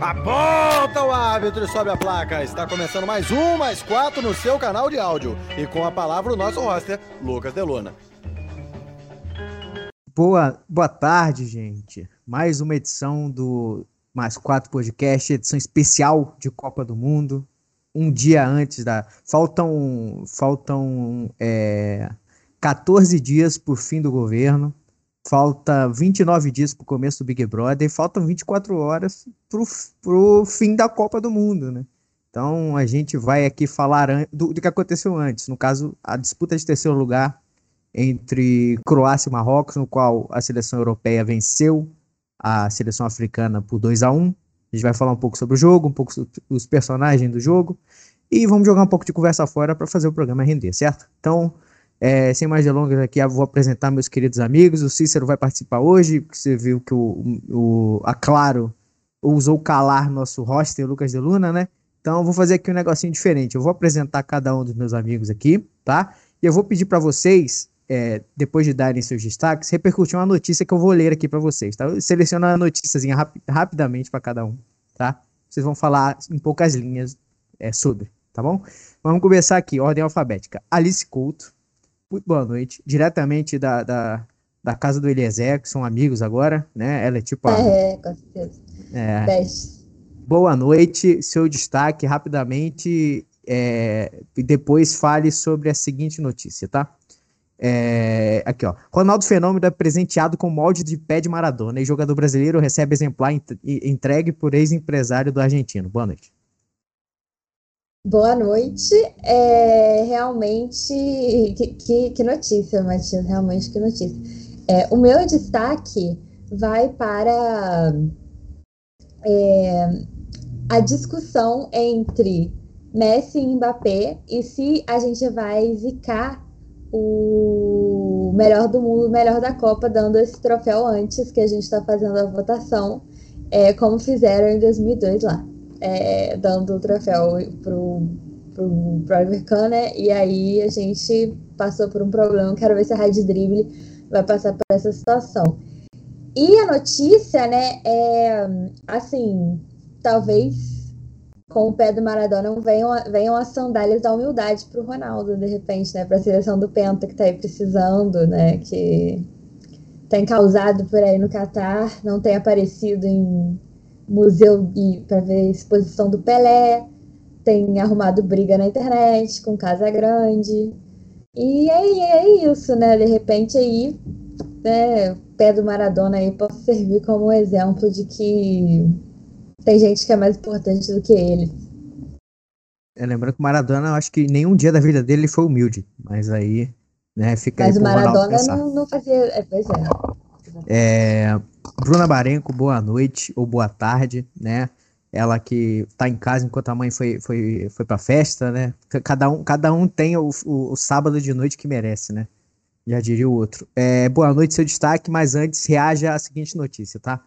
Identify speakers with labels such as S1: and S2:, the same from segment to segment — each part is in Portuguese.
S1: Aponta o árbitro e sobe a placa. Está começando mais um, mais quatro no seu canal de áudio. E com a palavra o nosso roster, Lucas Deluna.
S2: Boa, boa tarde, gente. Mais uma edição do Mais Quatro Podcast, edição especial de Copa do Mundo. Um dia antes da. Faltam, faltam é, 14 dias por fim do governo. Falta 29 dias para o começo do Big Brother e faltam 24 horas para o fim da Copa do Mundo, né? Então a gente vai aqui falar do, do, que aconteceu antes. No caso, a disputa de terceiro lugar entre Croácia e Marrocos, no qual a seleção europeia venceu a seleção africana por 2 a 1 A gente vai falar um pouco sobre o jogo, um pouco sobre os personagens do jogo e vamos jogar um pouco de conversa fora para fazer o programa render, certo? Então, é, sem mais delongas aqui, vou apresentar meus queridos amigos. O Cícero vai participar hoje, porque você viu que o, o, a Claro usou calar nosso roster, Lucas de Luna, né? Então eu vou fazer aqui um negocinho diferente. Eu vou apresentar cada um dos meus amigos aqui, tá? E eu vou pedir para vocês, é, depois de darem seus destaques, repercutir uma notícia que eu vou ler aqui para vocês, tá? Eu seleciono a notíciazinha rap rapidamente para cada um, tá? Vocês vão falar em poucas linhas é, sobre, tá bom? Vamos começar aqui, ordem alfabética. Alice Couto, muito boa noite. Diretamente da, da, da casa do Eliezer, que são amigos agora, né? Ela é tipo
S3: a. É, com certeza.
S2: É. Boa noite. Seu destaque rapidamente. É, e depois fale sobre a seguinte notícia, tá? É, aqui, ó. Ronaldo Fenômeno é presenteado com molde de pé de Maradona e jogador brasileiro recebe exemplar entregue por ex-empresário do argentino. Boa noite.
S3: Boa noite. É, realmente, que, que, que, notícia, Matias, realmente que notícia. É, o meu destaque vai para é, a discussão entre Messi e Mbappé e se a gente vai zicar o melhor do mundo, o melhor da Copa, dando esse troféu antes que a gente está fazendo a votação, é, como fizeram em 2002 lá é, dando o troféu pro, pro, pro Oliver Kahn, né? E aí a gente passou por um problema. Quero ver se a Rádio Dribble vai passar por essa situação. E a notícia, né, é assim, talvez com o pé do Maradona venham, venham as sandálias da humildade para o Ronaldo, de repente, né, para a seleção do Penta que está aí precisando, né, que tem causado por aí no Catar, não tem aparecido em museu para ver exposição do Pelé, tem arrumado briga na internet com Casa Grande. E é, é isso, né? De repente aí, né, o pé do Maradona aí pode servir como um exemplo de que tem gente que é mais importante do que ele.
S2: É, lembrando que o Maradona, eu acho que nenhum dia da vida dele foi humilde, mas aí, né, fica
S3: Mas
S2: aí
S3: o Maradona não, não, fazia. É, pois é.
S2: É, Bruna Barenco, boa noite ou boa tarde, né? Ela que tá em casa enquanto a mãe foi, foi, foi pra festa, né? Cada um, cada um tem o, o, o sábado de noite que merece, né? Já diria o outro. É, boa noite, seu destaque, mas antes reaja à seguinte notícia, tá?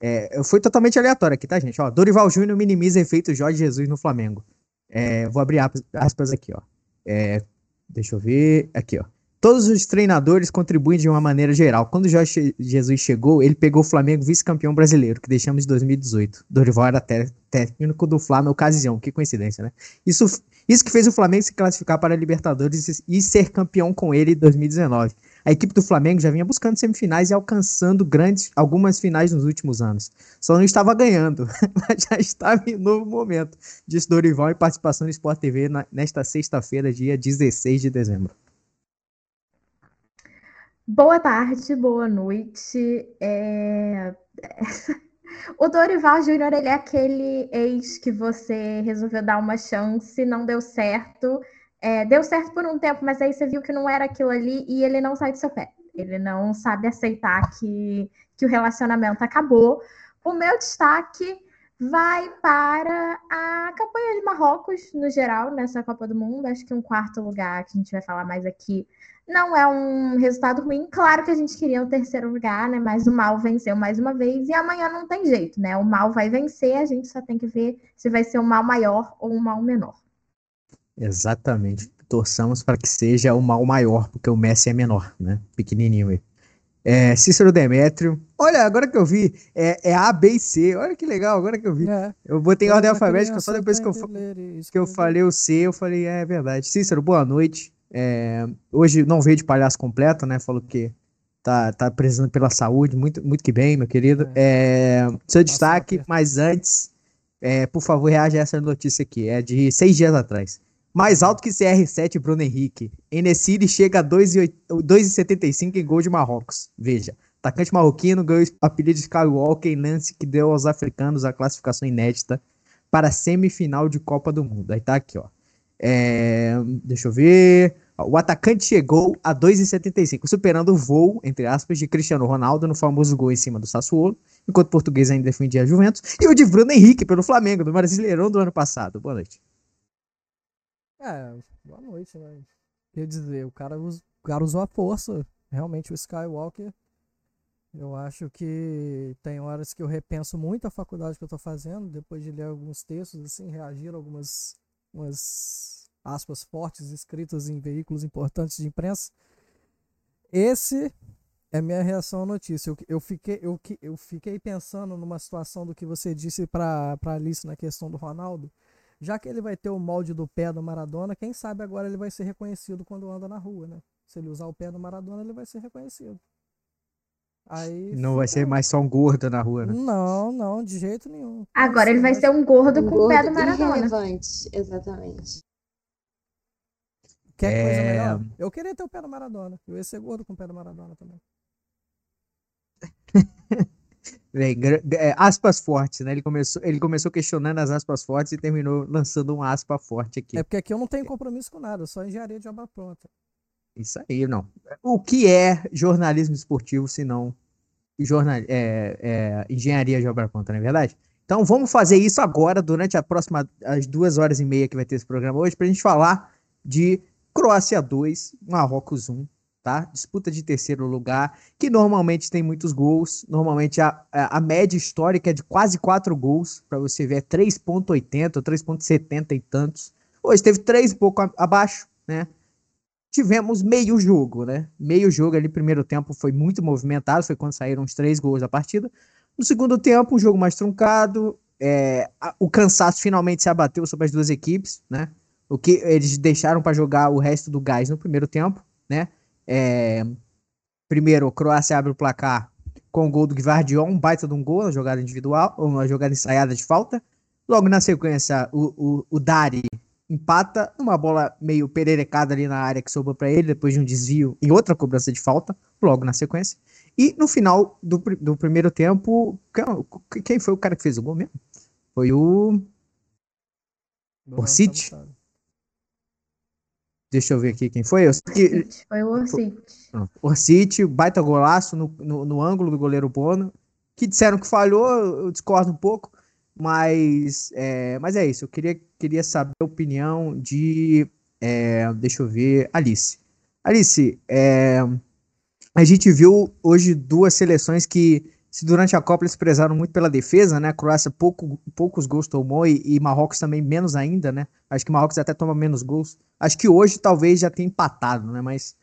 S2: É, foi totalmente aleatório aqui, tá, gente? Ó, Dorival Júnior minimiza efeito Jorge Jesus no Flamengo. É, vou abrir aspas aqui, ó. É, deixa eu ver. Aqui, ó. Todos os treinadores contribuem de uma maneira geral. Quando Jorge Jesus chegou, ele pegou o Flamengo vice-campeão brasileiro, que deixamos em 2018. Dorival era técnico do Fla na ocasião. Que coincidência, né? Isso, isso que fez o Flamengo se classificar para a Libertadores e ser campeão com ele em 2019. A equipe do Flamengo já vinha buscando semifinais e alcançando grandes algumas finais nos últimos anos. Só não estava ganhando, mas já estava em novo momento, disse Dorival em participação no Sport TV na, nesta sexta-feira, dia 16 de dezembro.
S4: Boa tarde, boa noite. É... O Dorival Júnior, ele é aquele ex que você resolveu dar uma chance, não deu certo. É, deu certo por um tempo, mas aí você viu que não era aquilo ali e ele não sai do seu pé. Ele não sabe aceitar que, que o relacionamento acabou. O meu destaque vai para a campanha de Marrocos, no geral, nessa Copa do Mundo. Acho que um quarto lugar, que a gente vai falar mais aqui, não é um resultado ruim. Claro que a gente queria o terceiro lugar, né? Mas o mal venceu mais uma vez e amanhã não tem jeito, né? O mal vai vencer, a gente só tem que ver se vai ser um mal maior ou um mal menor.
S2: Exatamente. Torçamos para que seja o mal maior, porque o Messi é menor, né? Pequenininho. É, Cícero Demétrio. Olha, agora que eu vi, é, é A, B e C. Olha que legal, agora que eu vi. É. Eu botei em ordem alfabética só depois que eu, que eu falei o C, eu falei, é, verdade. Cícero, boa noite. É, hoje não veio de palhaço completo, né? Falou que tá, tá precisando pela saúde, muito, muito que bem, meu querido. É. É, seu destaque, mas antes, por favor, reaja a essa notícia aqui. É de seis dias atrás. Mais alto que CR7 Bruno Henrique. Enesiri chega a 2,75 em gol de Marrocos. Veja, atacante marroquino ganhou o apelido de Skywalker em lance que deu aos africanos a classificação inédita para a semifinal de Copa do Mundo. Aí tá aqui, ó. É, deixa eu ver. O atacante chegou a 2,75, superando o voo, entre aspas, de Cristiano Ronaldo no famoso gol em cima do Sassuolo, enquanto o português ainda defendia a Juventus, e o de Bruno Henrique pelo Flamengo, do Brasileirão do ano passado. Boa noite.
S5: É, boa noite, né? Quer dizer, o cara, o cara usou a força. Realmente, o Skywalker. Eu acho que tem horas que eu repenso muito a faculdade que eu tô fazendo, depois de ler alguns textos, assim, reagir a algumas umas aspas fortes escritas em veículos importantes de imprensa. Esse é minha reação à notícia. Eu, eu, fiquei, eu, eu fiquei pensando numa situação do que você disse para Alice na questão do Ronaldo já que ele vai ter o molde do pé do Maradona, quem sabe agora ele vai ser reconhecido quando anda na rua, né? Se ele usar o pé do Maradona, ele vai ser reconhecido. Aí,
S2: não vai ser mais só um gordo na rua, né?
S5: Não, não, de jeito nenhum.
S4: Agora ele vai ser um gordo um com o pé do Maradona.
S3: Irrelevante, exatamente.
S5: Quer é... coisa melhor? Eu queria ter o pé do Maradona. Eu ia ser gordo com o pé do Maradona também.
S2: Bem, é, aspas fortes, né? Ele começou, ele começou questionando as aspas fortes e terminou lançando um aspa forte aqui.
S5: É porque aqui eu não tenho compromisso com nada, só engenharia de obra pronta.
S2: Isso aí, não. O que é jornalismo esportivo se não jornal, é, é, engenharia de obra pronta, não é verdade? Então vamos fazer isso agora, durante a próxima, as duas horas e meia que vai ter esse programa hoje, para a gente falar de Croácia 2, Marrocos 1 tá? Disputa de terceiro lugar, que normalmente tem muitos gols. Normalmente a, a, média histórica é de quase 4 gols, para você ver, é 3,80, 3,70 e tantos. Hoje teve 3 um pouco a, abaixo, né? Tivemos meio jogo, né? Meio jogo ali, primeiro tempo foi muito movimentado, foi quando saíram os três gols da partida. No segundo tempo, um jogo mais truncado, é, a, o cansaço finalmente se abateu sobre as duas equipes, né? O que eles deixaram para jogar o resto do gás no primeiro tempo, né? É, primeiro, a Croácia abre o placar com o gol do Gvardiol, um baita de um gol, uma jogada individual, uma jogada ensaiada de falta. Logo na sequência, o, o, o Dari empata numa bola meio pererecada ali na área que sobrou para ele, depois de um desvio e outra cobrança de falta, logo na sequência. E no final do, do primeiro tempo, quem foi o cara que fez o gol mesmo? Foi o. Orsic? Deixa eu ver aqui quem foi. Eu
S4: que... Foi o Orsic.
S2: Orsic, baita golaço no, no, no, ângulo do goleiro Bono. Que disseram que falhou, eu discordo um pouco. Mas é, mas é isso. Eu queria, queria saber a opinião de. É, deixa eu ver. Alice. Alice, é, a gente viu hoje duas seleções que se durante a Copa eles prezaram muito pela defesa, né? A Croácia pouco, poucos gols tomou e, e, Marrocos também menos ainda, né? Acho que Marrocos até toma menos gols. Acho que hoje talvez já tenha empatado, né? Mas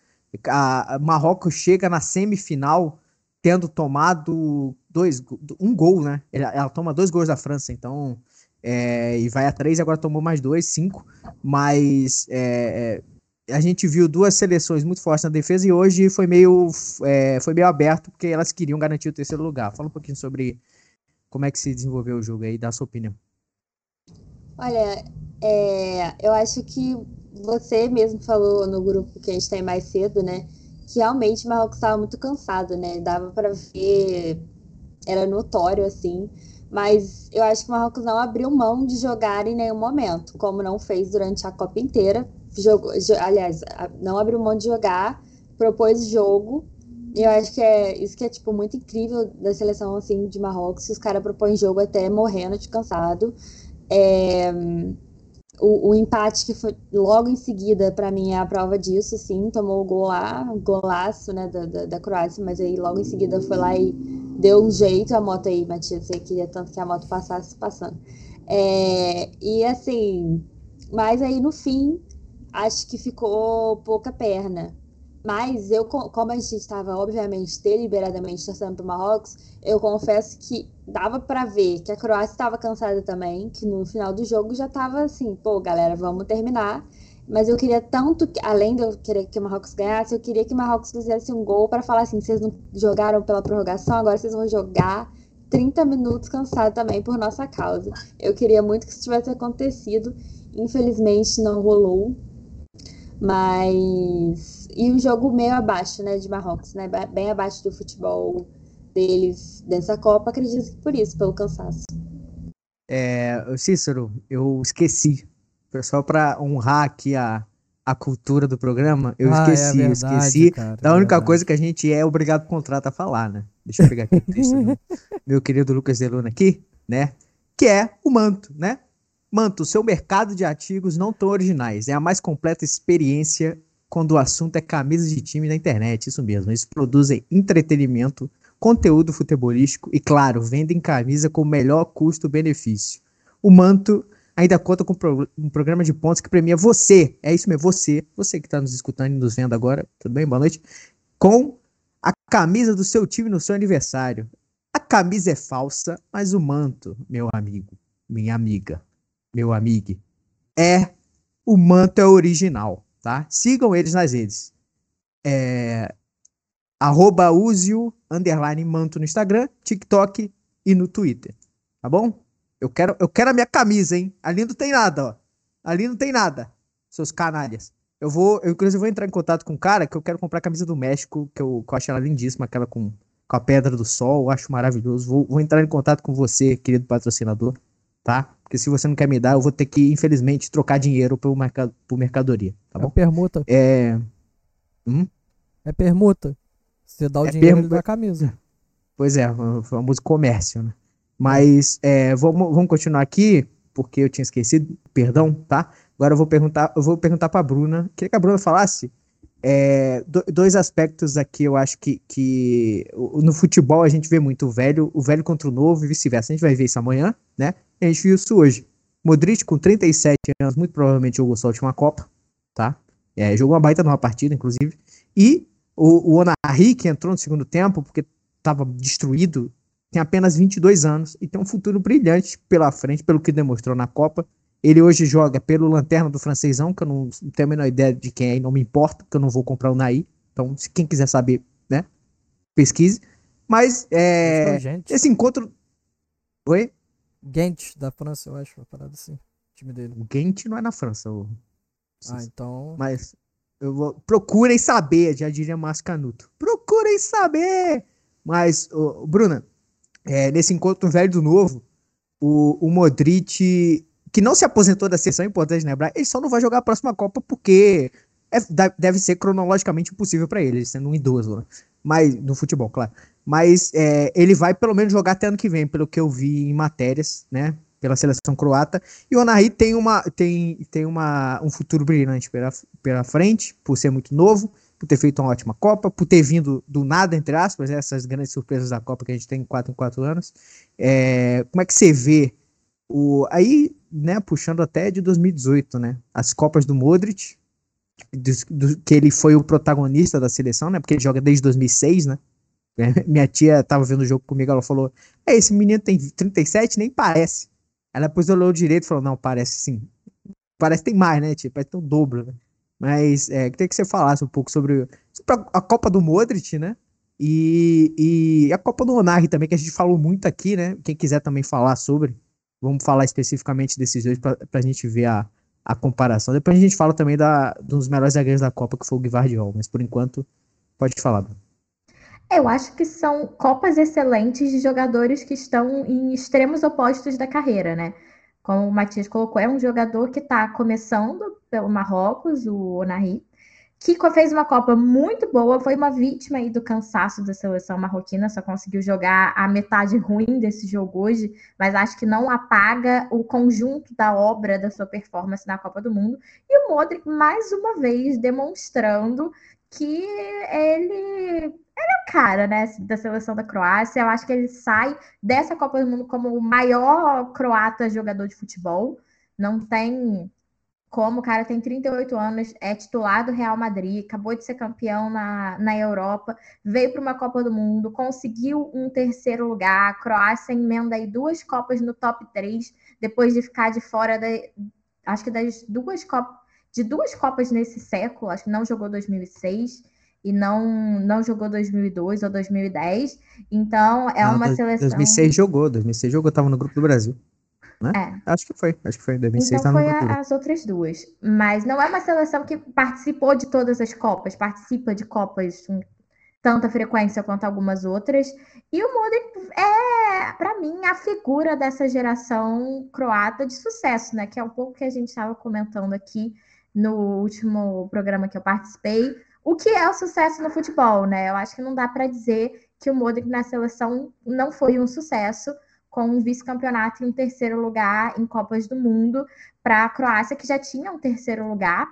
S2: a, a Marrocos chega na semifinal tendo tomado dois, um gol, né? Ela, ela toma dois gols da França, então é, e vai a três, agora tomou mais dois, cinco. Mas é, é a gente viu duas seleções muito fortes na defesa e hoje foi meio, é, foi meio aberto porque elas queriam garantir o terceiro lugar. Fala um pouquinho sobre como é que se desenvolveu o jogo aí, dá a sua opinião.
S3: Olha, é, eu acho que você mesmo falou no grupo que a gente tem mais cedo, né? Que realmente o Marrocos estava muito cansado, né? Dava para ver, era notório assim. Mas eu acho que o Marrocos não abriu mão de jogar em nenhum momento, como não fez durante a Copa inteira jogou, aliás, não abriu mão de jogar, propôs jogo. E eu acho que é isso que é tipo muito incrível da seleção assim de Marrocos, que os caras propõem jogo até morrendo de cansado. É, o, o, empate que foi logo em seguida, para mim, é a prova disso, assim, tomou o gol lá, um golaço, né, da, da, da, Croácia, mas aí logo em seguida foi lá e deu um jeito, a moto aí, Matias, você queria tanto que a moto passasse passando. É, e assim, mas aí no fim, acho que ficou pouca perna. Mas eu, como a gente estava, obviamente, deliberadamente torcendo para o Marrocos, eu confesso que dava para ver que a Croácia estava cansada também, que no final do jogo já estava assim, pô, galera, vamos terminar. Mas eu queria tanto, que, além de eu querer que o Marrocos ganhasse, eu queria que o Marrocos fizesse um gol para falar assim: vocês não jogaram pela prorrogação, agora vocês vão jogar 30 minutos cansado também por nossa causa. Eu queria muito que isso tivesse acontecido. Infelizmente não rolou. Mas. E o jogo meio abaixo, né, de Marrocos, né? Bem abaixo do futebol deles dessa Copa, acredito que por isso, pelo cansaço.
S2: É, Cícero, eu esqueci só para honrar aqui a, a cultura do programa, eu ah, esqueci, é verdade, eu esqueci cara, da única é coisa que a gente é obrigado por contrato a falar, né? Deixa eu pegar aqui o texto do meu querido Lucas Deluna aqui, né? Que é o manto, né? Manto, seu mercado de artigos não tão originais. É a mais completa experiência quando o assunto é camisa de time na internet. Isso mesmo. Eles produzem entretenimento, conteúdo futebolístico e, claro, vendem camisa com o melhor custo-benefício. O Manto ainda conta com um programa de pontos que premia você, é isso mesmo, você, você que está nos escutando e nos vendo agora, tudo bem? Boa noite. Com a camisa do seu time no seu aniversário. A camisa é falsa, mas o manto, meu amigo, minha amiga, meu amigo, é o manto é original, tá? Sigam eles nas redes. É, arroba Uzio, underline manto no Instagram, TikTok e no Twitter, tá bom? Eu quero, eu quero a minha camisa, hein? Ali não tem nada, ó. Ali não tem nada, seus canalhas. Eu vou, eu inclusive vou entrar em contato com um cara que eu quero comprar a camisa do México, que eu, que eu acho ela lindíssima, aquela com, com a pedra do sol, eu acho maravilhoso. Vou, vou entrar em contato com você, querido patrocinador, tá? Porque se você não quer me dar, eu vou ter que, infelizmente, trocar dinheiro pro, mercado, pro mercadoria, tá bom? É
S5: permuta.
S2: É.
S5: Hum? É permuta. Você dá o é dinheiro da camisa.
S2: Pois é, o famoso comércio, né? Mas é, vamos, vamos continuar aqui, porque eu tinha esquecido, perdão, tá? Agora eu vou perguntar, eu vou perguntar para a Bruna. Queria que a Bruna falasse é, dois aspectos aqui, eu acho que, que no futebol a gente vê muito o velho, o velho contra o novo e vice-versa. A gente vai ver isso amanhã, né? A gente viu isso hoje. Modric, com 37 anos, muito provavelmente jogou sua última Copa, tá? É, jogou uma baita numa partida, inclusive. E o, o Onari, que entrou no segundo tempo, porque estava destruído, tem apenas 22 anos e tem um futuro brilhante pela frente, pelo que demonstrou na Copa. Ele hoje joga pelo Lanterna do Francesão, que eu não tenho a menor ideia de quem é e não me importa, porque eu não vou comprar o Naí. Então, se quem quiser saber, né, pesquise. Mas, é, esse encontro... Oi?
S5: Gent, da França, eu acho, uma parada assim, time dele.
S2: O Gent não é na França. O...
S5: Ah, então...
S2: Mas, eu vou... procurem saber, já diria Mascanuto. Procurem saber! Mas, oh, Bruna, é, nesse encontro velho do novo, o, o Modric, que não se aposentou da seleção, é importante lembrar, ele só não vai jogar a próxima Copa porque é, deve ser cronologicamente impossível para ele, sendo um idoso, né? Mas, no futebol, claro. Mas é, ele vai pelo menos jogar até ano que vem, pelo que eu vi em matérias, né? Pela seleção croata. E o Onahi tem, uma, tem, tem uma, um futuro brilhante pela, pela frente, por ser muito novo por ter feito uma ótima Copa, por ter vindo do nada, entre aspas, essas grandes surpresas da Copa que a gente tem em 4 em 4 anos. É, como é que você vê o aí, né, puxando até de 2018, né, as Copas do Modric, do, do, que ele foi o protagonista da seleção, né, porque ele joga desde 2006, né, minha tia tava vendo o jogo comigo, ela falou, é, esse menino tem 37, nem parece. Ela depois olhou direito e falou, não, parece sim. Parece que tem mais, né, tipo, parece ter o dobro, né. Mas é, queria que você falasse um pouco sobre, sobre a, Copa do Modric, né? E, e a Copa do Onari também, que a gente falou muito aqui, né? Quem quiser também falar sobre, vamos falar especificamente desses dois para a gente ver a, a comparação. Depois a gente fala também da, dos melhores zagueiros da Copa, que foi o Guivardiol. Mas por enquanto, pode falar.
S4: Eu acho que são Copas excelentes de jogadores que estão em extremos opostos da carreira, né? como o Matias colocou, é um jogador que está começando pelo Marrocos, o Onari, que fez uma Copa muito boa, foi uma vítima aí do cansaço da seleção marroquina, só conseguiu jogar a metade ruim desse jogo hoje, mas acho que não apaga o conjunto da obra da sua performance na Copa do Mundo. E o Modric, mais uma vez, demonstrando que ele é o cara, né, da seleção da Croácia. Eu acho que ele sai dessa Copa do Mundo como o maior croata jogador de futebol. Não tem como o cara tem 38 anos, é titular do Real Madrid, acabou de ser campeão na, na Europa, veio para uma Copa do Mundo, conseguiu um terceiro lugar. A Croácia emenda aí duas Copas no top 3, depois de ficar de fora da, acho que das duas Copas, de duas Copas nesse século, acho que não jogou 2006 e não não jogou 2002 ou 2010. Então é uma seleção
S2: 2006 jogou, 2006 jogou, tava no grupo do Brasil né? É. Acho que foi, acho que foi. 2006
S4: então foi a, as outras duas. Mas não é uma seleção que participou de todas as Copas, participa de Copas com tanta frequência quanto algumas outras. E o Modric é, para mim, a figura dessa geração croata de sucesso, né? Que é um pouco que a gente estava comentando aqui no último programa que eu participei. O que é o sucesso no futebol, né? Eu acho que não dá para dizer que o Modric na seleção não foi um sucesso com um vice-campeonato e um terceiro lugar em Copas do Mundo para a Croácia, que já tinha um terceiro lugar,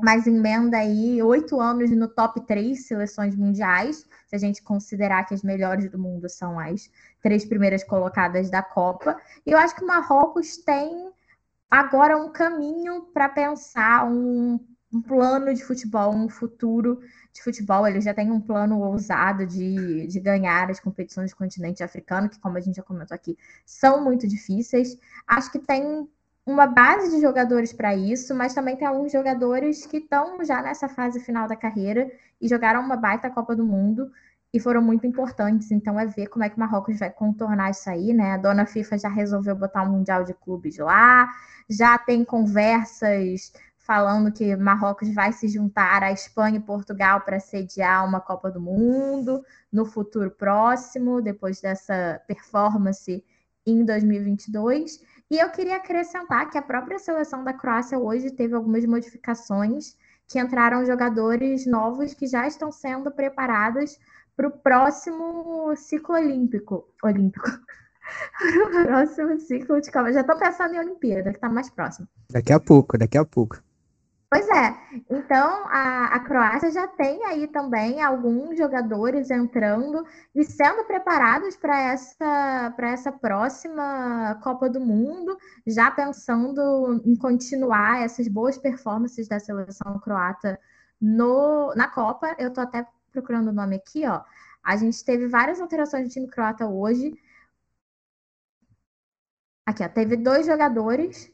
S4: mas emenda aí oito anos no top três seleções mundiais, se a gente considerar que as melhores do mundo são as três primeiras colocadas da Copa. E eu acho que o Marrocos tem agora um caminho para pensar um, um plano de futebol, um futuro de futebol, ele já tem um plano ousado de, de ganhar as competições do continente africano, que, como a gente já comentou aqui, são muito difíceis. Acho que tem uma base de jogadores para isso, mas também tem alguns jogadores que estão já nessa fase final da carreira e jogaram uma baita Copa do Mundo e foram muito importantes. Então é ver como é que o Marrocos vai contornar isso aí, né? A dona FIFA já resolveu botar um Mundial de Clubes lá, já tem conversas falando que Marrocos vai se juntar à Espanha e Portugal para sediar uma Copa do Mundo no futuro próximo, depois dessa performance em 2022. E eu queria acrescentar que a própria seleção da Croácia hoje teve algumas modificações, que entraram jogadores novos que já estão sendo preparados para o próximo ciclo olímpico. Olímpico. para o próximo ciclo de Copa. Já estou pensando em Olimpíada, que está mais próximo.
S2: Daqui a pouco, daqui a pouco.
S4: Pois é. Então, a, a Croácia já tem aí também alguns jogadores entrando e sendo preparados para essa, essa próxima Copa do Mundo, já pensando em continuar essas boas performances da seleção croata no, na Copa. Eu estou até procurando o nome aqui, ó. A gente teve várias alterações do time croata hoje. Aqui, ó, teve dois jogadores,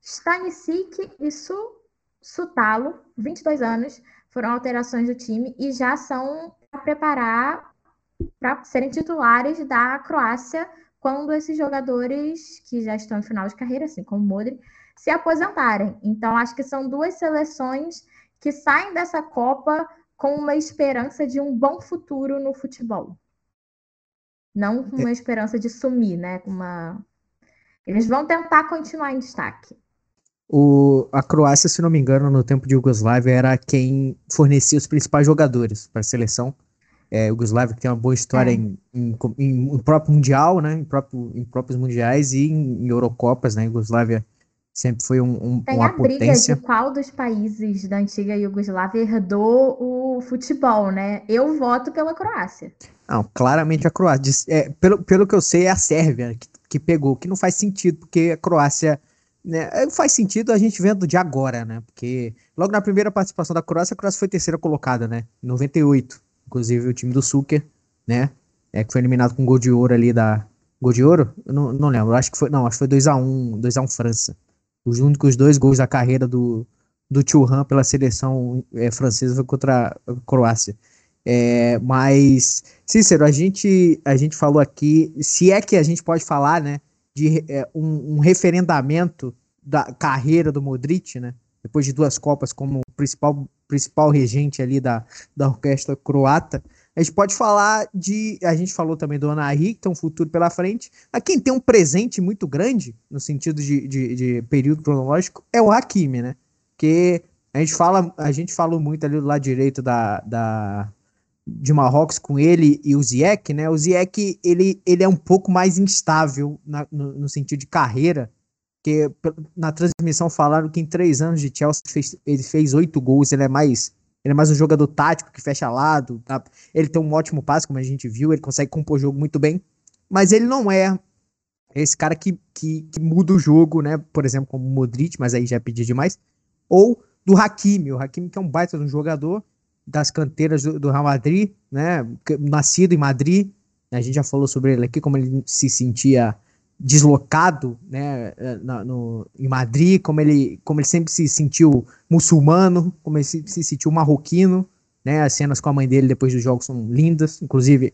S4: Stanisic e Su Sutalo, 22 anos, foram alterações do time e já são para preparar para serem titulares da Croácia quando esses jogadores que já estão em final de carreira, assim como o Modric, se aposentarem. Então, acho que são duas seleções que saem dessa Copa com uma esperança de um bom futuro no futebol. Não com uma é. esperança de sumir, né? Uma... Eles vão tentar continuar em destaque.
S2: O, a Croácia, se não me engano, no tempo de Yugoslávia, era quem fornecia os principais jogadores para a seleção. É, Yugoslávia que tem uma boa história é. em, em, em, em, próprio Mundial, né? Em, próprio, em próprios Mundiais e em, Eurocopas, né? Yugoslávia sempre foi um, um,
S4: tem
S2: uma
S4: a briga
S2: potência.
S4: de qual dos países da antiga Iugoslávia herdou o futebol, né? Eu voto pela Croácia.
S2: Não, claramente a Croácia. É, pelo, pelo que eu sei, é a Sérvia que, que pegou, que não faz sentido, porque a Croácia né, é, faz sentido a gente vendo de agora, né? Porque logo na primeira participação da Croácia, a Croácia foi terceira colocada, né? Em 98. Inclusive o time do Suker, né? É, que foi eliminado com gol de ouro ali da. Gol de ouro? Não, não lembro. Acho que foi. Não, acho que foi 2x1. 2x1 França. Os únicos dois gols da carreira do, do Churran pela seleção é, francesa foi contra a Croácia. É, mas, Cícero, a gente, a gente falou aqui, se é que a gente pode falar, né? De é, um, um, referendamento da carreira do Modric, né? Depois de duas Copas como principal, principal regente ali da, da orquestra croata. A gente pode falar de. A gente falou também do Anahi, que tem um futuro pela frente. A quem tem um presente muito grande, no sentido de, de, de período cronológico, é o Hakimi, né? Que a gente fala, a gente falou muito ali do lado direito da, da, de Marrocos com ele e o Ziyech, né? O Ziyech, ele, ele é um pouco mais instável na, no, no, sentido de carreira, que na transmissão falaram que em três anos de Chelsea fez, ele fez oito gols, ele é mais ele é mais um jogador tático que fecha lado, tá? ele tem um ótimo passe, como a gente viu, ele consegue compor o jogo muito bem, mas ele não é é esse cara que, que, que, muda o jogo, né? Por exemplo, como o Modric, mas aí já é pedir demais. Ou do Hakimi, o Hakimi que é um baita de um jogador das canteiras do, do Real Madrid, né? Nascido em Madrid, né? a gente já falou sobre ele aqui, como ele se sentia deslocado, né, na, no, em Madrid, como ele, como ele sempre se sentiu muçulmano, como ele se, se sentiu marroquino, né, as cenas com a mãe dele depois dos jogos são lindas, inclusive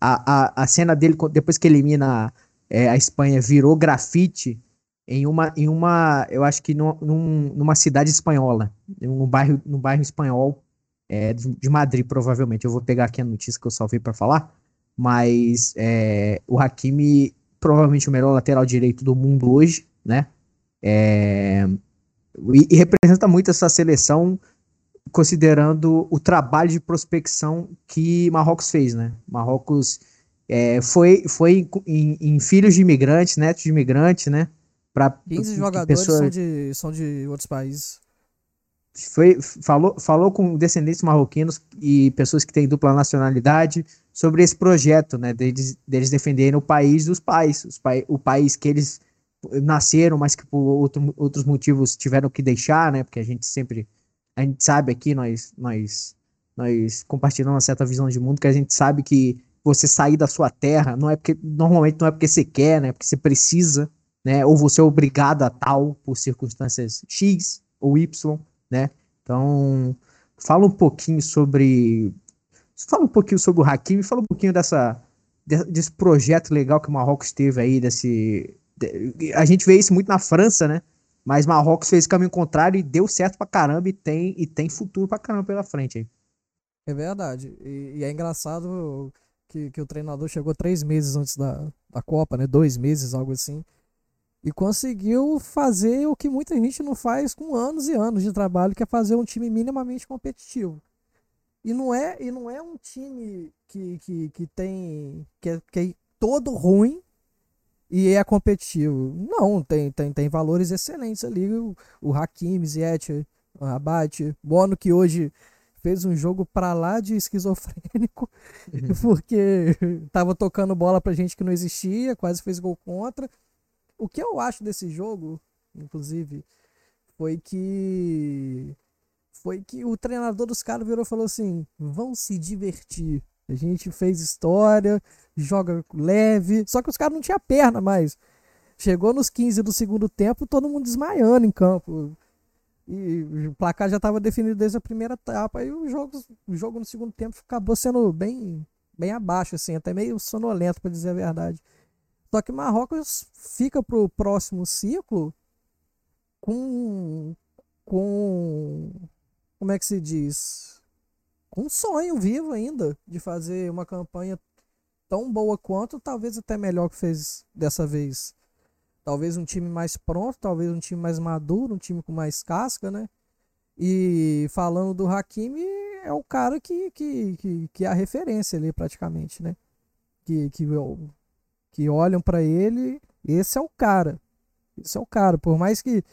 S2: a, a, a cena dele depois que elimina é, a Espanha virou grafite em uma, em uma eu acho que num, numa cidade espanhola, num bairro, num bairro espanhol é, de Madrid, provavelmente. Eu vou pegar aqui a notícia que eu salvei para falar, mas é, o Hakimi provavelmente o melhor lateral direito do mundo hoje, né? É, e, e, representa muito essa seleção, considerando o trabalho de prospecção que Marrocos fez, né? Marrocos é, foi, foi em, em, filhos de imigrantes, netos de imigrantes, né?
S5: Pra, 15 jogadores pessoa... são, de, são de outros países.
S2: Foi, falou, falou com descendentes marroquinos e pessoas que têm dupla nacionalidade, sobre esse projeto, né, deles, deles defenderem o país dos pais, o país que eles nasceram, mas que por outro, outros motivos tiveram que deixar, né, porque a gente sempre, a gente sabe aqui, nós, nós, nós compartilhamos uma certa visão de mundo, que a gente sabe que você sair da sua terra não é porque, normalmente não é porque você quer, né, porque você precisa, né, ou você é obrigado a tal por circunstâncias X ou Y, né, então, fala um pouquinho sobre Fala um pouquinho sobre o Hakimi, fala um pouquinho dessa, desse projeto legal que o Marrocos teve aí, desse... A gente vê isso muito na França, né? Mas Marrocos fez o caminho contrário e deu certo pra caramba e tem, e tem futuro pra caramba pela frente aí.
S5: É verdade. E, e é engraçado que, que o treinador chegou três meses antes da, da Copa, né? Dois meses, algo assim. E conseguiu fazer o que muita gente não faz com anos e anos de trabalho, que é fazer um time minimamente competitivo. E não é, e não é um time que, que, que tem. Que é, que é todo ruim e é competitivo. Não, tem, tem, tem valores excelentes ali. O, o Hakimi, Ziyech, o Rabat, Bono que hoje fez um jogo pra lá de esquizofrênico, porque tava tocando bola pra gente que não existia, quase fez gol contra. O que eu acho desse jogo, inclusive, foi que foi que o treinador dos caras virou e falou assim: vão se divertir. A gente fez história, joga leve. Só que os caras não tinham perna mais. Chegou nos 15 do segundo tempo, todo mundo desmaiando em campo. E o placar já estava definido desde a primeira etapa. E o jogo, o jogo no segundo tempo acabou sendo bem, bem abaixo, assim, até meio sonolento, para dizer a verdade. Só que Marrocos fica pro próximo ciclo com, com como é que se diz? Com um sonho vivo ainda de fazer uma campanha tão boa quanto, talvez até melhor que fez dessa vez. Talvez um time mais pronto, talvez um time mais maduro, um time com mais casca, né? E falando do Hakimi, é o cara que, que, que, que é a referência ali praticamente, né? Que, que, que olham para ele, esse é o cara. Esse é o cara. Por mais que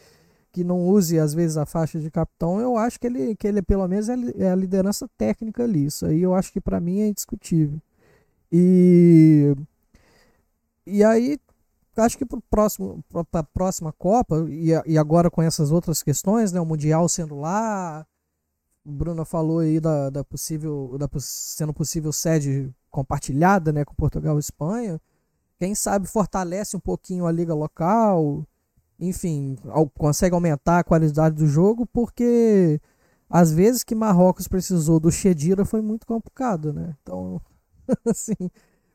S5: que não use às vezes a faixa de capitão, eu acho que ele, que ele pelo menos é, é a liderança técnica ali. Isso aí eu acho que para mim é indiscutível. E e aí acho que para a próxima Copa e, e agora com essas outras questões, né, o mundial sendo lá, o Bruno falou aí da, da possível da sendo possível sede compartilhada, né, com Portugal e Espanha. Quem sabe fortalece um pouquinho a liga local enfim, consegue aumentar a qualidade do jogo, porque às vezes que Marrocos precisou do Chedira foi muito complicado, né? Então, assim,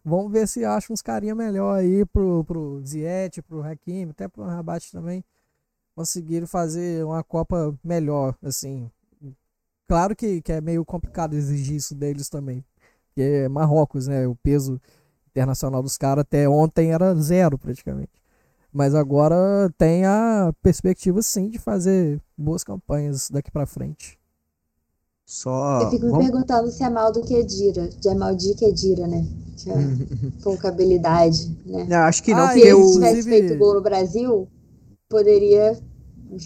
S5: vamos ver se acha uns carinha melhor aí pro, pro Ziet, pro Hakimi, até pro Rabat também, conseguirem fazer uma Copa melhor, assim. Claro que, que é meio complicado exigir isso deles também, porque é Marrocos, né? O peso internacional dos caras até ontem era zero praticamente. Mas agora tem a perspectiva sim de fazer boas campanhas daqui para frente.
S3: Só. Eu fico me Vamos... perguntando se é mal do Kedira. De é mal de Kedira, né? Que é pouca habilidade, né?
S2: Não, acho que não.
S3: Ah, se ele eu... tivesse feito gol no Brasil, poderia,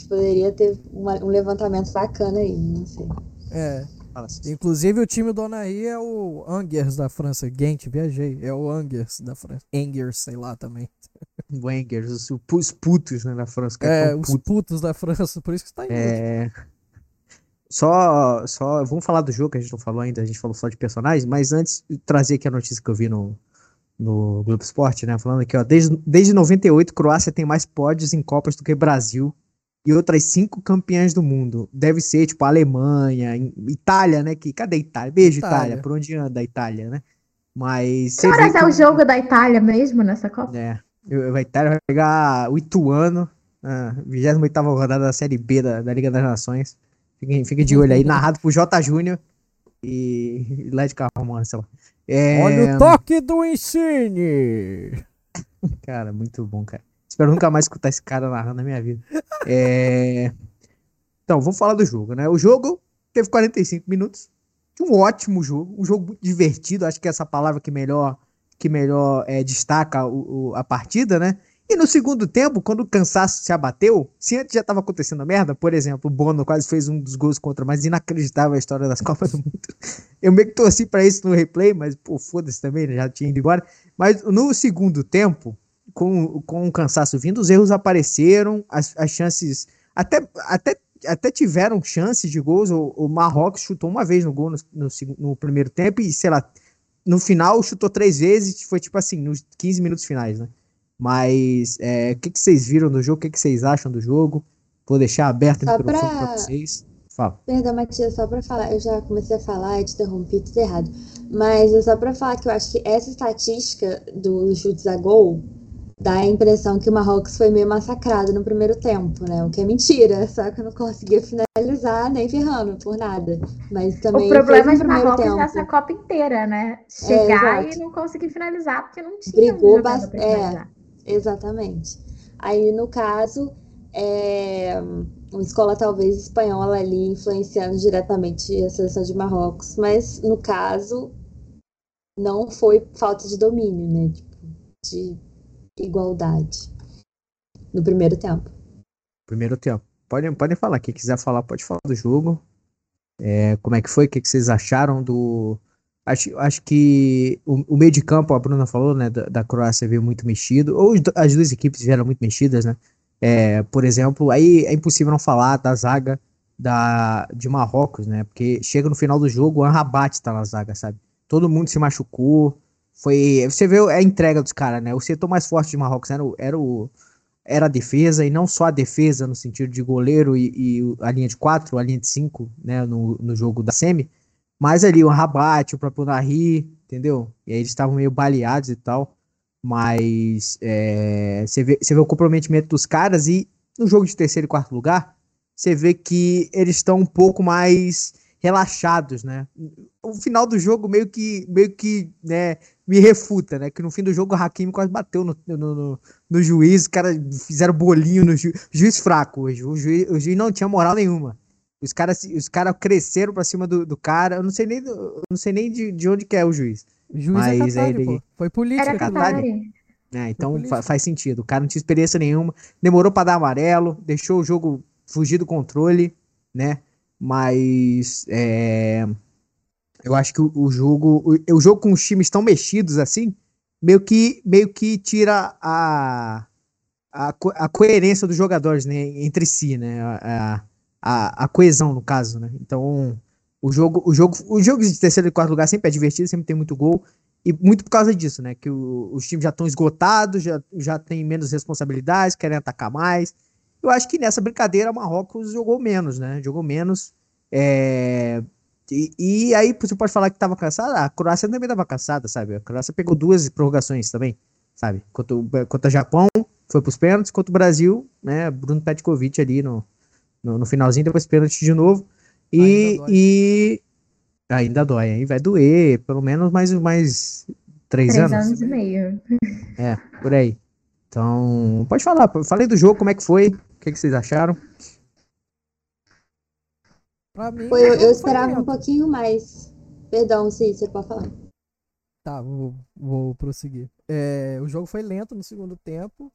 S3: poderia ter uma, um levantamento bacana aí, não sei.
S5: É. Inclusive o time do Onaí é o Angers da França. Gent, viajei. É o Angers da França. Angers, sei lá também.
S2: Wengers, os, os putos né, da França.
S5: É,
S2: tão
S5: os
S2: puto.
S5: putos da França, por isso que está em.
S2: É. Só, só, vamos falar do jogo que a gente não falou ainda, a gente falou só de personagens, mas antes, trazer aqui a notícia que eu vi no, no Globo Esporte, né? Falando aqui, ó, desde, desde 98, Croácia tem mais pódios em Copas do que Brasil e outras cinco campeãs do mundo. Deve ser, tipo, Alemanha, em- Itália, né? Que, cadê a Itália? Beijo, Itália.
S5: Itália.
S2: Por onde anda a Itália, né? Mas.
S4: Que
S2: vê
S4: horas é
S2: que-
S4: o jogo da Itália mesmo nessa Copa?
S2: é, a Itália vai pegar o Ituano, a 28 rodada da Série B da, da Liga das Nações. Fiquem, fiquem de olho aí, narrado por J. Júnior e Led Carmona, sei lá. É,
S5: Olha o toque do Insigne!
S2: Cara, muito bom, cara. Espero nunca mais escutar esse cara narrando na minha vida. É, Então, vamos falar do jogo, né? O jogo teve 45 minutos. Um ótimo jogo, um jogo divertido. Acho que é essa palavra que melhor, que melhor é, destaca o- o- a partida, né? E no segundo tempo, quando o cansaço se abateu, se antes já estava acontecendo merda, por exemplo, o Bono quase fez um dos gols contra, mas inacreditável a história das Copas do Mundo. Eu meio que torci pra isso no replay, mas pô, foda-se também, já tinha ido embora. Mas no segundo tempo, com, com o cansaço vindo, os erros apareceram, as, as chances. Até, até, até tiveram chances de gols. O, o Marrocos chutou uma vez no gol no, no, no primeiro tempo e, sei lá, no final chutou três vezes. Foi tipo assim, nos 15 minutos finais, né? Mas é, o que, que vocês viram do jogo? O que, que vocês acham do jogo? Vou deixar aberto o
S3: Só
S2: microfone
S3: pra-
S2: pra vocês. Fala.
S3: Perdão, Matias, só pra falar, eu já comecei a falar e te interrompi tudo errado. Mas é só pra falar que eu acho que essa estatística dos chutes a gol dá a impressão que o Marrocos foi meio massacrado no primeiro tempo, né? O que é mentira, só que eu não conseguia finalizar nem ferrando por nada. Mas também
S4: O problema de
S3: um primeiro
S4: Marrocos
S3: tempo.
S4: nessa Copa inteira, né? Chegar
S3: exato.
S4: e não conseguir finalizar, porque não tinha
S3: Brigou
S4: um jogador
S3: bas-
S4: pra
S3: é. Exatamente. Aí, no caso, é, uma escola talvez espanhola ali influenciando diretamente a seleção de Marrocos, mas no caso não foi falta de domínio, né? Tipo, de igualdade no primeiro tempo.
S2: Primeiro tempo. Podem, podem falar. Quem quiser falar, pode falar do jogo. É, como é que foi? O que, que vocês acharam do. Acho, acho que o, o meio de campo, a Bruna falou, né? Da, da Croácia veio muito mexido. Ou as duas equipes vieram muito mexidas, né? É, por exemplo, aí é impossível não falar da zaga da, de Marrocos, né? Porque chega no final do jogo, o Anrabat tá na zaga, sabe? Todo mundo se machucou. Foi. Você vê a entrega dos caras, né? O setor mais forte de Marrocos era, o- era o, era a defesa, e não só a defesa no sentido de goleiro e, e a linha de 4, a linha de 5, né, no, no jogo da Semi, mas ali o Rabat, o próprio Nahri, entendeu? E aí eles estavam meio baleados e tal, mas é, você vê, você vê o comprometimento dos caras e no jogo de terceiro e quarto lugar, você vê que eles estão um pouco mais relaxados, né? O final do jogo meio que, meio que, né, me refuta, né? Que no fim do jogo o Hakimi quase bateu no, no, no, no juiz, os caras fizeram bolinho no ju, juiz fraco hoje. O juiz, o juiz não tinha moral nenhuma. Os caras os cara cresceram pra cima do, do cara. Eu não sei nem, não sei nem de, de onde que é o juiz.
S5: O juiz é
S2: Mas
S5: Qatari,
S2: ele-
S5: pô. Foi política.
S4: Era.
S2: Qatari. né? Então fa- faz sentido. O cara não tinha experiência nenhuma. Demorou pra dar amarelo. Deixou o jogo fugir do controle, né? Mas é, eu acho que o, jogo, o, o jogo com os times tão mexidos assim, meio que, meio que tira a, a, a coerência dos jogadores, né, entre si, né, a, a, a coesão no caso, né. Então o jogo, o jogo, o jogo de terceiro e quarto lugar sempre é divertido, sempre tem muito gol e muito por causa disso, né, que o- os times já estão esgotados, já, já tem menos responsabilidades, querem atacar mais. Eu acho que nessa brincadeira Marrocos jogou menos, né, jogou menos. É, e, e aí você pode falar que estava cansada, a Croácia também estava cansada, sabe? A Croácia pegou duas prorrogações também, sabe? Contra o, contra o Japão, foi para os pênaltis, contra o Brasil, né? Bruno Petkovic ali no, no, no finalzinho, depois pênalti de novo. E
S5: Ainda dói.
S2: e ainda dói, aí vai doer, pelo menos mais, mais três,
S4: Três
S2: anos.
S4: anos e meio.
S2: É, por aí. Então, pode falar, falei do jogo, como é que foi? O que, que vocês acharam?
S5: Pra mim,
S3: Foi,
S5: o
S3: eu, eu esperava um pouquinho mais. Perdão, sim, você pode falar.
S5: Tá, vou, vou prosseguir. É, o jogo foi lento no segundo tempo,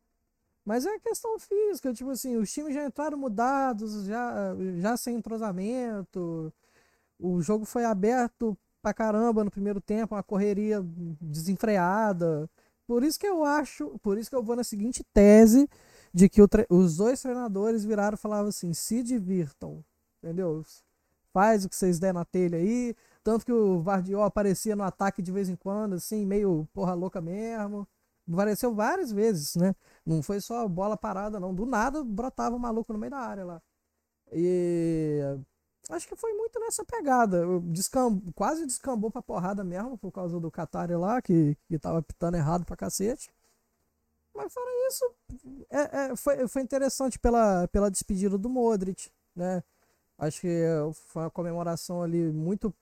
S5: mas é questão física, tipo assim, os times já entraram mudados, já, já sem entrosamento, o jogo foi aberto pra caramba no primeiro tempo, uma correria desenfreada, por isso que eu acho, por isso que eu vou na seguinte tese de que os dois treinadores viraram e falavam assim: se divirtam, entendeu? Faz o que vocês der na telha aí. Tanto que o Vardiol aparecia no ataque de vez em quando, assim, meio porra louca mesmo. Apareceu várias vezes, né? Não foi só bola parada, não. Do nada brotava um maluco no meio da área lá. E acho que foi muito nessa pegada. Descam... Quase descambou pra porrada mesmo por causa do Qatar lá, que, que tava pitando errado pra cacete. Mas fora isso, é, é, foi, foi interessante pela, pela despedida do Modric, né? Acho que foi uma comemoração ali muito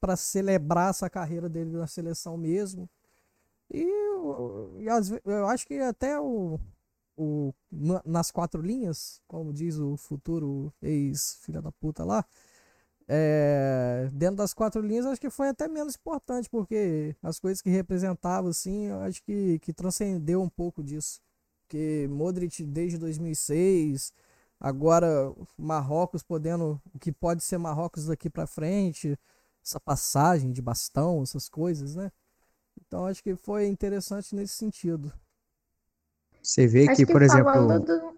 S5: para celebrar essa carreira dele na seleção mesmo. E, e as, eu acho que até o, o, nas quatro linhas, como diz o futuro ex-filha da puta lá, é, dentro das quatro linhas acho que foi até menos importante, porque as coisas que representava, assim, eu acho que, que transcendeu um pouco disso. Porque Modric desde 2006, agora Marrocos podendo, o que pode ser Marrocos daqui para frente, essa passagem de bastão, essas coisas, né? Então acho que foi interessante nesse sentido.
S2: Você vê que, que, por exemplo. Do...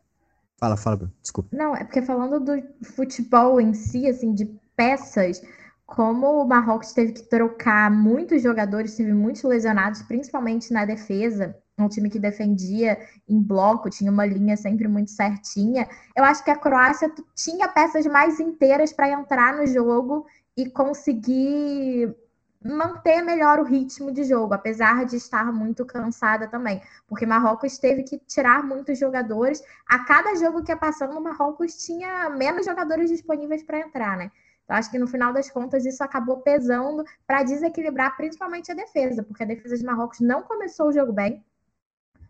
S2: Fala, fala, desculpa.
S4: Não, é porque falando do futebol em si, assim, de peças, como o Marrocos teve que trocar muitos jogadores, teve muitos lesionados, principalmente na defesa, um time que defendia em bloco, tinha uma linha sempre muito certinha. Eu acho que a Croácia tinha peças mais inteiras para entrar no jogo e conseguir manter melhor o ritmo de jogo, apesar de estar muito cansada também, porque Marrocos teve que tirar muitos jogadores. A cada jogo que ia passando, Marrocos tinha menos jogadores disponíveis para entrar, né? Então, acho que no final das contas isso acabou pesando para desequilibrar principalmente a defesa, porque a defesa de Marrocos não começou o jogo bem.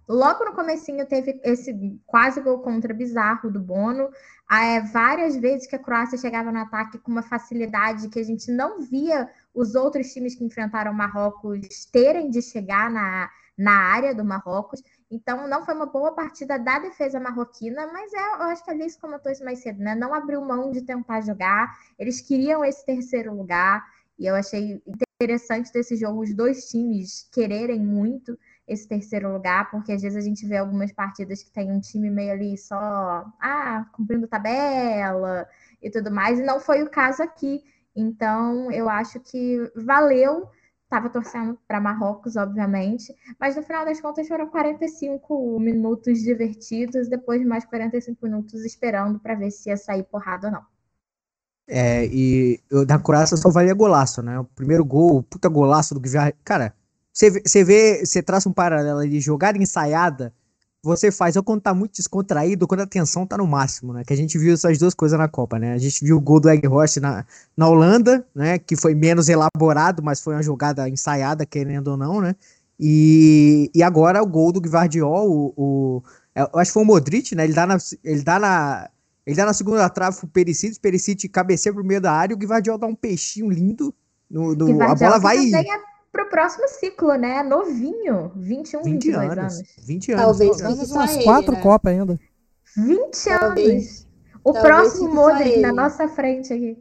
S4: Logo no comecinho teve esse quase gol contra bizarro do Bono. É, várias vezes que a Croácia chegava no ataque com uma facilidade que a gente não via os outros times que enfrentaram o Marrocos terem de chegar na, na área do Marrocos. Então, não foi uma boa partida da defesa marroquina, mas é, eu acho que a Alice comentou isso mais cedo, né? Não abriu mão de tentar jogar. Eles queriam esse terceiro lugar, e eu achei interessante desse jogo os dois times quererem muito esse terceiro lugar, porque às vezes a gente vê algumas partidas que tem um time meio ali só, ah, cumprindo tabela e tudo mais, e não foi o caso aqui. Então, eu acho que valeu. Estava torcendo para Marrocos, obviamente, mas no final das contas foram 45 minutos divertidos, depois mais 45 minutos esperando para ver se ia sair porrada ou não.
S2: É, e da Croácia só valia golaço, né? O primeiro gol, puta golaço do Guilherme. Cara, você vê, você traça um paralelo de jogada ensaiada, você faz ou quando tá muito descontraído, quando a tensão tá no máximo, né? Que a gente viu essas duas coisas na Copa, né? A gente viu o gol do Egg Horst na, na Holanda, né? Que foi menos elaborado, mas foi uma jogada ensaiada, querendo ou não, né? E, e agora o gol do Guardiol, o, o, é, eu acho que foi o Modric, né? Ele dá na, ele dá na, ele dá na segunda trave pro Perisic, Perisic cabeceia pro meio da área, o Guardiol dá um peixinho lindo, no, no a bola vai
S4: para o próximo ciclo, né? Novinho, 21, 20 22 anos. anos.
S2: 20 anos.
S5: Talvez Talvez umas quatro né? Copas ainda.
S4: 20 Talvez. anos. O Talvez próximo Modric na nossa frente aqui.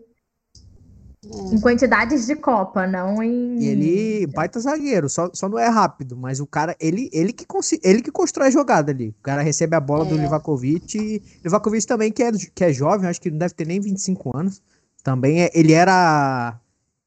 S4: É. Em quantidades de Copa, não em.
S2: E ele, baita zagueiro, só, só não é rápido, mas o cara, ele, ele, que, ele que constrói a jogada ali. O cara recebe a bola é. do Livakovic. E Livakovic também, que é, que é jovem, acho que não deve ter nem 25 anos. Também é, ele era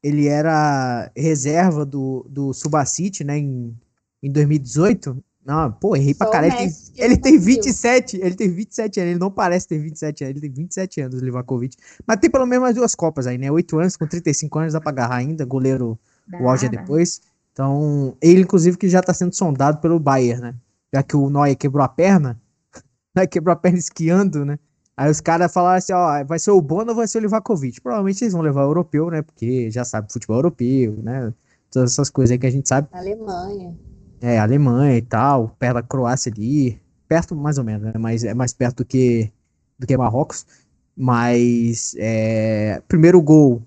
S2: ele era reserva do, do Subacite, né, em, em 2018. Não, pô, errei Só pra caralho. Ele, tem, ele tem 27, ele tem 27 anos, ele não parece ter 27 anos, ele tem 27 anos, Livakovic. Mas tem pelo menos mais duas Copas aí, né? 8 anos, com 35 anos dá pra agarrar ainda, goleiro o auge é depois. Então, ele inclusive que já tá sendo sondado pelo Bayern, né? Já que o Neuer quebrou a perna, Neuer quebrou a perna esquiando, né? Aí os caras falaram assim, ó, vai ser o Bono ou vai ser o Livakovic? Provavelmente eles vão levar o europeu, né? Porque já sabe futebol europeu, né? Todas essas coisas aí que a gente sabe.
S3: Alemanha.
S2: É, Alemanha e tal, perto da Croácia ali. Perto, mais ou menos, né? Mas é mais perto do que, do que Marrocos. Mas, é, primeiro gol,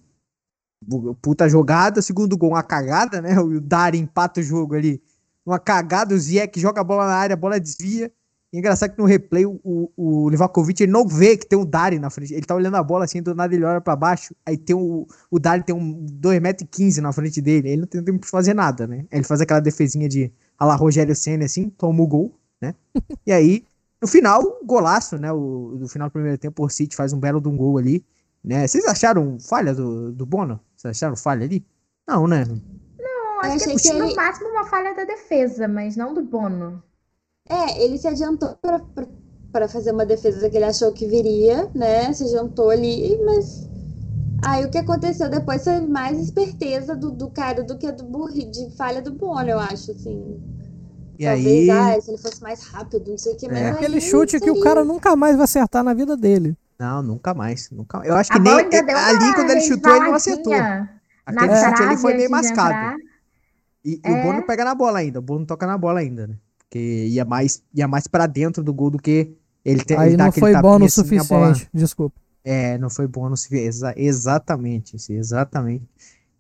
S2: puta jogada. Segundo gol, uma cagada, né? O Dari empata o jogo ali. Uma cagada, o Ziyech joga a bola na área, a bola desvia. E é engraçado que no replay o, o, Livakovic ele não vê que tem o Dari na frente. Ele tá olhando a bola assim, do nada ele olha pra baixo. Aí tem o, o Dari tem um 2,15m na frente dele. Ele não tem tempo de fazer nada, né? Ele faz aquela defesinha de a la Rogério Senna, assim, toma o gol, né? e aí, no final, golaço, né? O, no final do primeiro tempo, o City faz um belo de um gol ali, né? Vocês acharam falha do, do Bono? Vocês acharam falha ali? Não, né?
S4: Não, acho
S3: achei
S4: que,
S3: que
S4: no
S3: ele-
S4: máximo uma falha da defesa, mas não do Bono.
S3: É, ele se adiantou pra fazer uma defesa que ele achou que viria, né? Se adiantou ali, mas. Aí o que aconteceu depois foi mais esperteza do, do cara do que do burri, de falha do Bono, eu acho, assim.
S2: E
S3: Talvez,
S2: aí.
S3: ah, se ele fosse mais rápido, não sei o que, mas
S2: É.
S5: Aquele chute que o cara nunca mais vai acertar na vida dele.
S2: Não, nunca mais. Nunca... Eu acho que
S4: A
S2: nem. Ali, quando ele chutou, ele não acertou. Aquele chute ali foi meio mascado. E, e
S4: É.
S2: o Bono pega na bola ainda. O Bono toca na bola ainda, né? Porque ia mais, ia mais pra dentro do gol do que ele tem.
S5: Aí
S2: ele dá
S5: não
S2: aquele
S5: foi bom
S2: tapinha
S5: no
S2: assim,
S5: suficiente. Desculpa.
S2: É, não foi bom no suficiente. Exa exatamente, exatamente.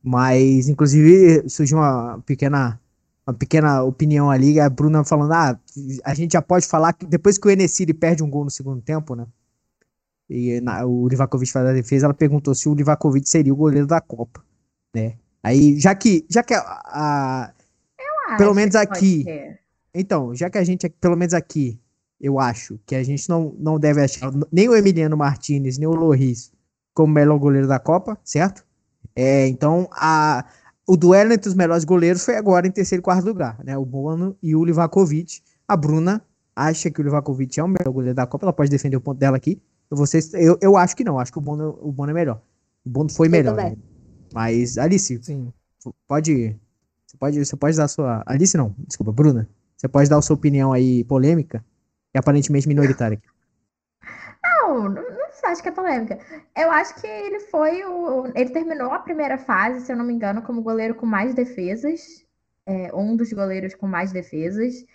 S2: Mas, inclusive, surgiu uma pequena, uma pequena opinião ali, a Bruna falando, ah, a gente já pode falar que depois que o Enesiri perde um gol no segundo tempo, né? E na- o Livakovic faz a defesa, ela perguntou se o Livakovic seria o goleiro da Copa, né? Aí, já que, já que a, a- Pelo
S4: Acho
S2: menos
S4: que pode
S2: aqui. Então, já que a gente, pelo menos aqui, eu acho que a gente não, não deve achar nem o Emiliano Martinez, nem o Loris como melhor goleiro da Copa, certo? É, então, a, o duelo entre os melhores goleiros foi agora em terceiro e quarto lugar, né? O Bono e o Livakovic. A Bruna acha que o Livakovic é o melhor goleiro da Copa, ela pode defender o ponto dela aqui. Eu, vocês, eu, eu acho que não, acho que o Bono, o Bono é melhor. O Bono foi
S3: Eu
S2: melhor, né? Mas, Alice,
S5: Sim.
S2: pode, você pode, você pode dar a sua, Alice não, desculpa, Bruna, você pode dar a sua opinião aí polêmica e aparentemente minoritária.
S4: Não, não, não acho que é polêmica. Eu acho que ele foi o. Ele terminou a primeira fase, se eu não me engano, como goleiro com mais defesas. É, um dos goleiros com mais defesas.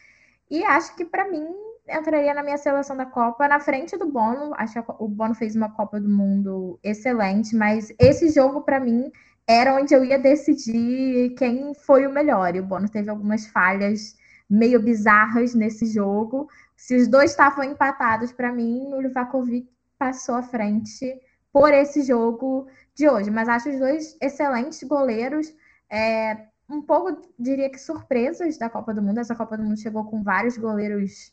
S4: E acho que, pra mim, entraria na minha seleção da Copa na frente do Bono. Acho que o Bono fez uma Copa do Mundo excelente, mas esse jogo, pra mim, era onde eu ia decidir quem foi o melhor. E o Bono teve algumas falhas meio bizarras nesse jogo. Se os dois estavam empatados, para mim, o Livakovic passou à frente por esse jogo de hoje. Mas acho os dois excelentes goleiros. É, um pouco, diria que surpresas da Copa do Mundo. Essa Copa do Mundo chegou com vários goleiros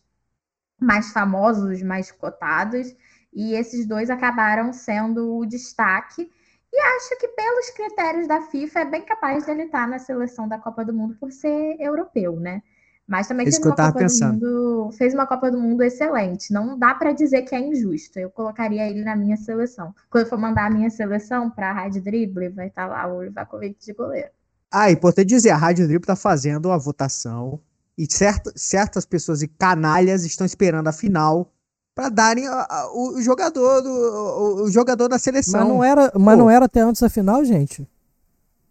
S4: mais famosos, mais cotados. E esses dois acabaram sendo o destaque. E acho que, pelos critérios da FIFA, é bem capaz dele estar na seleção da Copa do Mundo por ser europeu, né? Mas também
S2: Isso
S4: fez uma Copa do
S2: pensando.
S4: Mundo, fez uma Copa do Mundo excelente. Não dá para dizer que é injusto. Eu colocaria ele na minha seleção. Quando eu for mandar a minha seleção para a Rádio Dribble, vai estar lá o Livakovic de goleiro.
S2: Ah, importante dizer, a Rádio Dribble tá fazendo a votação e certa, certas pessoas e canalhas estão esperando a final para darem a- a- o, o jogador do o, o jogador da seleção.
S5: Mas não era, mas
S2: Pô.
S5: não era até antes da final, gente.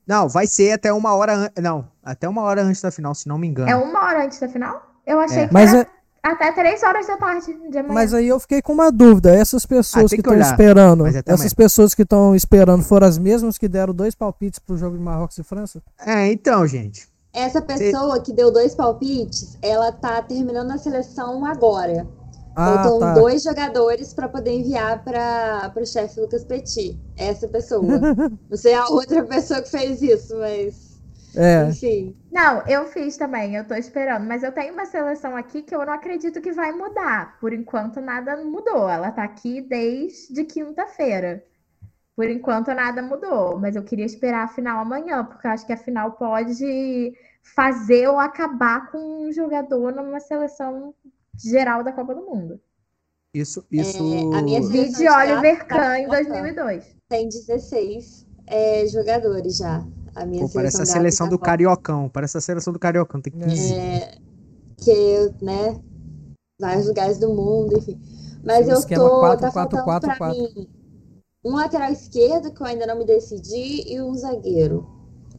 S2: Não, vai ser até uma hora an- não, até uma hora antes da final, se não me engano.
S4: É uma hora antes da final? Eu achei
S2: É.
S4: que
S5: Mas,
S4: era
S5: é,
S4: até três horas da tarde de amanhã.
S5: mas aí eu fiquei com uma dúvida. Essas pessoas
S2: Ah,
S5: que estão esperando,
S2: Mas é
S5: essas pessoas que estão esperando foram as mesmas que deram dois palpites pro jogo de Marrocos e França?
S2: É, então, gente.
S3: Essa pessoa que deu dois palpites, ela tá terminando a seleção agora.
S5: Ah,
S3: Faltam
S5: tá.
S3: dois jogadores para poder enviar para o chefe Lucas Petit. Essa pessoa. Não sei a outra pessoa que fez isso, mas.
S5: É.
S3: Enfim.
S4: Não, eu fiz também, eu tô esperando. Mas eu tenho uma seleção aqui que eu não acredito que vai mudar. Por enquanto, nada mudou. Ela tá aqui desde quinta-feira. Por enquanto, nada mudou. Mas eu queria esperar a final amanhã, porque eu acho que a final pode fazer ou acabar com um jogador numa seleção geral da Copa do Mundo.
S2: Isso, isso.
S3: É, a minha
S4: Vi
S3: seleção
S4: de
S3: já
S4: Oliver
S3: tá
S4: Kahn em
S3: pronta.
S4: 2002.
S3: Tem 16 é, jogadores já. A minha
S2: Pô, parece a seleção
S3: da
S2: do. Cariocão. Parece a seleção do Cariocão. Tem 15.
S3: É, que, né, vários lugares do mundo, enfim. Mas eu tô,
S5: 4,
S3: tá
S5: 4,
S3: faltando
S5: 4,
S3: pra
S5: 4.
S3: mim um lateral esquerdo que eu ainda não me decidi e um zagueiro.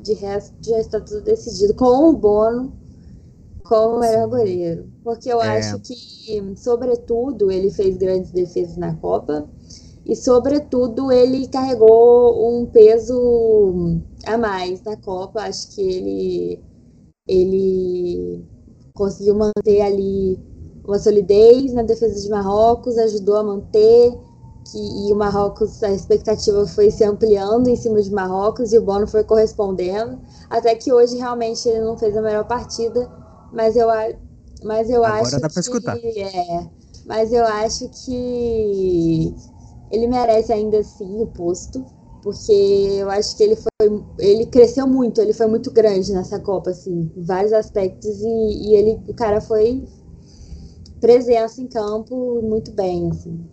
S3: De resto, já está tudo decidido. Com o Bono como o melhor goleiro. Porque eu
S2: É.
S3: acho que, sobretudo, ele fez grandes defesas na Copa. E, sobretudo, ele carregou um peso a mais na Copa. Acho que ele, ele conseguiu manter ali uma solidez na defesa de Marrocos, ajudou a manter. Que, e o Marrocos, a expectativa foi se ampliando em cima de Marrocos e o Bono foi correspondendo. Até que hoje realmente ele não fez a melhor partida, mas eu, mas eu
S2: Agora
S3: acho
S2: dá pra
S3: que
S2: escutar.
S3: é, mas eu acho que ele merece ainda assim o posto, porque eu acho que ele foi, ele cresceu muito, ele foi muito grande nessa Copa, assim, em vários aspectos e, e ele, o cara foi presença em campo muito bem, assim.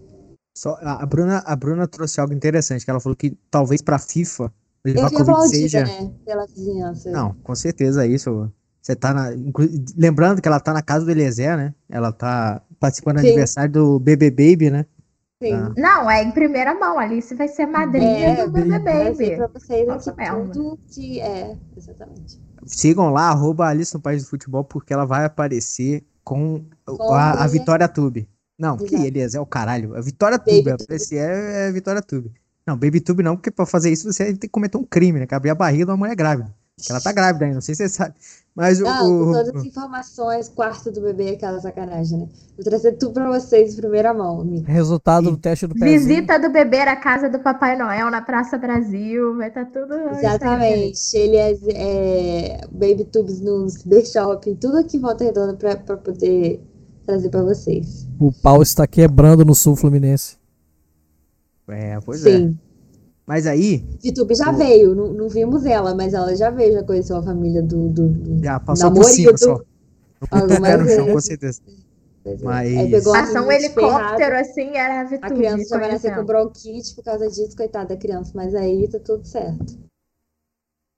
S2: Só, a, a Bruna, a Bruna trouxe algo interessante, que ela falou que talvez pra FIFA o
S3: Eu fui
S2: Livakovic
S3: aplaudida,
S2: seja.
S3: né, pela vizinhança.
S2: Não, com certeza isso. Você tá na. Lembrando que ela tá na casa do Eliezer, né? Ela tá participando do aniversário do BB Baby, né?
S3: Sim.
S2: Ah.
S4: Não, é em primeira mão. Alice vai ser madrinha
S3: É,
S4: do Bebê Baby.
S3: pra vocês
S4: Nossa,
S3: aqui
S4: Melma.
S3: tudo que é, exatamente.
S2: Sigam lá, arroba Alice no País do Futebol, porque ela vai aparecer com
S3: Com
S2: a, a. Vitória Tube. Não, que
S3: Exato.
S2: Eliezer é o caralho. A Vitória
S3: Baby
S2: Tube. Aparecer é, é Vitória Tube. Não, Baby Tube não, porque pra fazer isso você tem que cometer um crime, né? Que abrir a barriga de uma mulher grávida. Que ela tá grávida ainda, não sei se você sabe. Mas o.
S3: Não, com
S2: o-
S3: todas as informações, quarto do bebê, aquela sacanagem, né? Vou trazer tudo pra vocês em primeira mão, amigo.
S5: Resultado do teste do pezinho.
S4: Visita do bebê à casa do Papai Noel na Praça Brasil. Vai estar tudo.
S3: Exatamente. Ele é, é Baby Tubes nos The Shopping, tudo aqui em Volta Redonda pra, pra poder trazer pra vocês.
S5: O pau está quebrando no sul fluminense.
S2: É, pois é. Mas aí,
S3: VTube já
S2: O-
S3: veio, não, não vimos ela, mas ela já veio, já conheceu a família do, do, do
S2: já passou por cima só.
S3: Algumas
S2: pé no chão,
S3: vezes.
S2: com certeza.
S3: É.
S2: Mas-
S3: Aí pegou a
S4: Passar um helicóptero assim, era a Vitube.
S3: A criança já vai nascer com bronquite por causa disso, coitada da criança, mas aí tá tudo certo.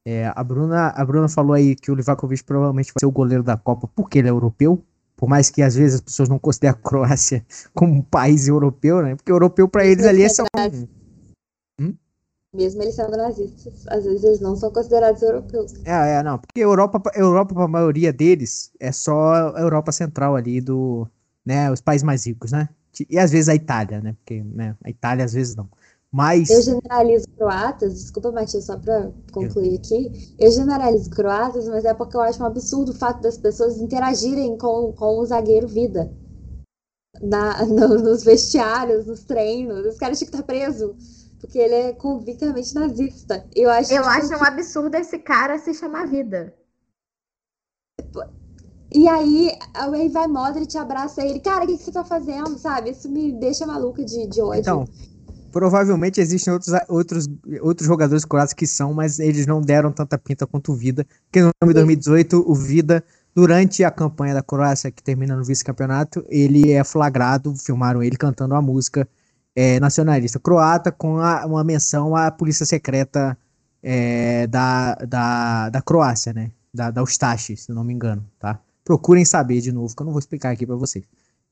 S2: É, a Bruna, a Bruna falou aí que o Livakovic provavelmente vai ser o goleiro da Copa porque ele é europeu. Por mais que às vezes as pessoas não considerem a Croácia como um país europeu, né? Porque europeu pra eles ali é só um,
S3: Mesmo eles sendo nazistas, às vezes eles não são considerados europeus.
S2: É, é, não, porque Europa, Europa para a maioria deles é só a Europa Central ali do, né, os países mais ricos, né? E às vezes a Itália, né? Porque, né, a Itália às vezes não. Mas
S3: Eu generalizo croatas, desculpa, Matias, só pra concluir aqui. Eu generalizo croatas, mas é porque eu acho um absurdo o fato das pessoas interagirem com, com o zagueiro vida. Na, no- nos vestiários, nos treinos. Esse cara tinha que estar preso. Porque ele é convictamente nazista. Eu acho,
S4: Eu
S3: que-
S4: acho um absurdo esse cara se chamar vida.
S3: E aí, aí vai Modric, abraça ele. Cara, o que, que você tá fazendo, sabe? Isso me deixa maluca de, de ódio.
S2: Então, provavelmente existem outros, outros, outros jogadores croatas que são, mas eles não deram tanta pinta quanto o Vida. Porque no ano de 2018, o Vida, durante a campanha da Croácia, que termina no vice-campeonato, ele é flagrado, filmaram ele cantando a música é, nacionalista croata com a- uma menção à polícia secreta é, da, da, da Croácia, né? Da, da Ustashi, se não me engano, tá? Procurem saber de novo, que eu não vou explicar aqui pra vocês.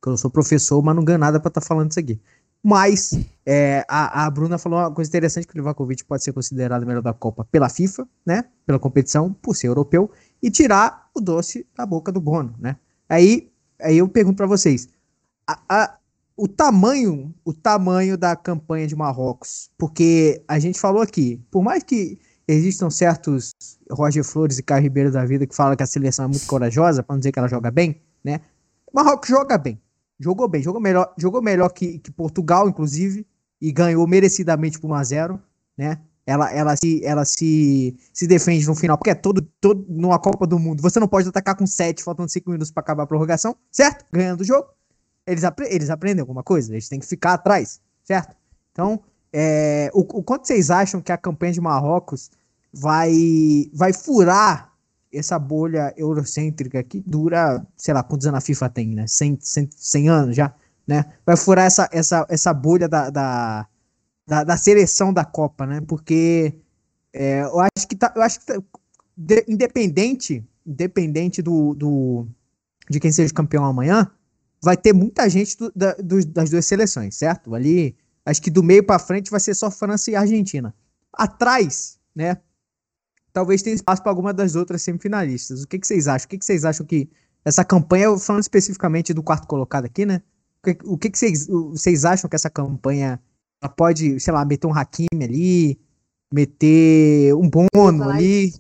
S2: Que eu sou professor, mas não ganho nada pra estar falando isso aqui. Mas é, a, a Bruna falou uma coisa interessante que o Livakovic pode ser considerado o melhor da Copa pela FIFA, né? Pela competição, por ser europeu, e tirar o doce da boca do Bono, né? Aí, aí eu pergunto pra vocês, a- o tamanho, o tamanho da campanha de Marrocos, porque a gente falou aqui, por mais que existam certos Roger Flores e Caio Ribeiro da vida que falam que a seleção é muito corajosa, pra não dizer que ela joga bem, né? Marrocos joga bem. Jogou bem, jogou melhor, jogou melhor que, que Portugal, inclusive, e ganhou merecidamente por 1x0, né? Ela, ela, se, ela se, se defende no final, porque é todo, todo numa Copa do Mundo. Você não pode atacar com 7, faltando 5 minutos para acabar a prorrogação, certo? Ganhando o jogo. Eles, apre eles aprendem alguma coisa, eles têm que ficar atrás, certo? Então, é, o, o quanto vocês acham que a campanha de Marrocos vai, vai furar essa bolha eurocêntrica que dura, sei lá, quantos anos a FIFA tem, né? 100, 100, 100 anos já, né? Vai furar essa, essa, essa bolha da, da, da, da seleção da Copa, né? Porque é, eu acho que tá, eu acho que tá- de- independente, independente do, do de quem seja campeão amanhã, vai ter muita gente do- da- dos- das duas seleções, certo? Ali, acho que do meio para frente vai ser só França e Argentina. Atrás, né? Talvez tenha espaço para alguma das outras semifinalistas. O que, que vocês acham? O que, que vocês acham que essa campanha, falando especificamente do quarto colocado aqui, né? O que, o que, que vocês, vocês acham que essa campanha ela pode, sei lá, meter um Hakimi ali, meter um Bono ali?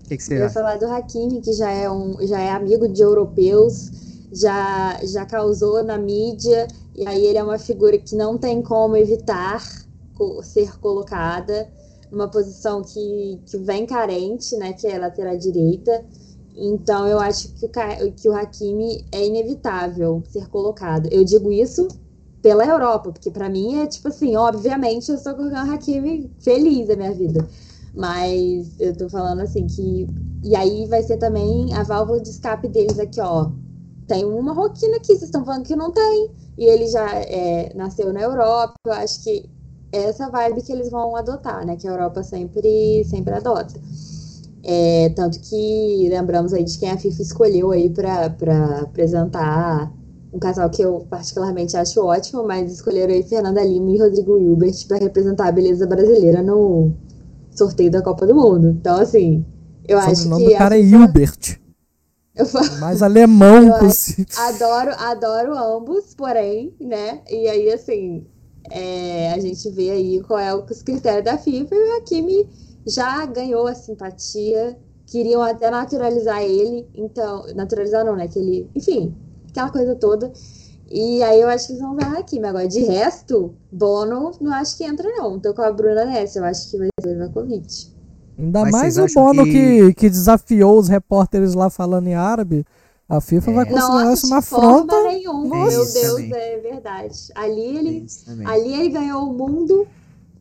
S2: O que, que
S3: Eu ia falar do Hakimi, que já é, um, já é amigo de europeus, já, já causou na mídia, e aí ele é uma figura que não tem como evitar ser colocada numa posição que, que vem carente, né, que é a lateral direita. Então eu acho que o, que o Hakimi é inevitável ser colocado. Eu digo isso pela Europa, porque para mim é tipo assim, obviamente eu estou colocando o Hakimi feliz da minha vida. Mas eu tô falando assim que. E aí vai ser também a válvula de escape deles aqui, ó. Tem uma roquina aqui, vocês estão falando que não tem. E ele já é, nasceu na Europa. Eu acho que essa vibe que eles vão adotar, né? Que a Europa sempre, sempre adota. É, tanto que lembramos aí de quem a FIFA escolheu aí para apresentar um casal que eu particularmente acho ótimo, mas escolheram aí Fernanda Lima e Rodrigo Hilbert para representar a beleza brasileira no, sorteio da Copa do Mundo. Então, assim, eu acho que. O nome
S5: do cara é Hilbert. Falo... Mais alemão eu possível.
S3: Adoro, adoro ambos, porém, né? E aí, assim, é, a gente vê aí qual é os critérios da FIFA e o Hakimi já ganhou a simpatia. Queriam até naturalizar ele, então. Naturalizar não, né? Que ele. Enfim, aquela coisa toda. E aí eu acho que eles vão aqui, mas agora de resto, Bono não acho que entra, não. Tô com a Bruna nessa, eu acho que vai ser o Ivakovic.
S5: Ainda mas mais o Bono que... que... Que, desafiou os repórteres lá falando em árabe. A FIFA é. vai considerar isso uma afronta.
S3: Nenhum. Meu Deus, também. é verdade. Ali ele, ali ele ganhou o mundo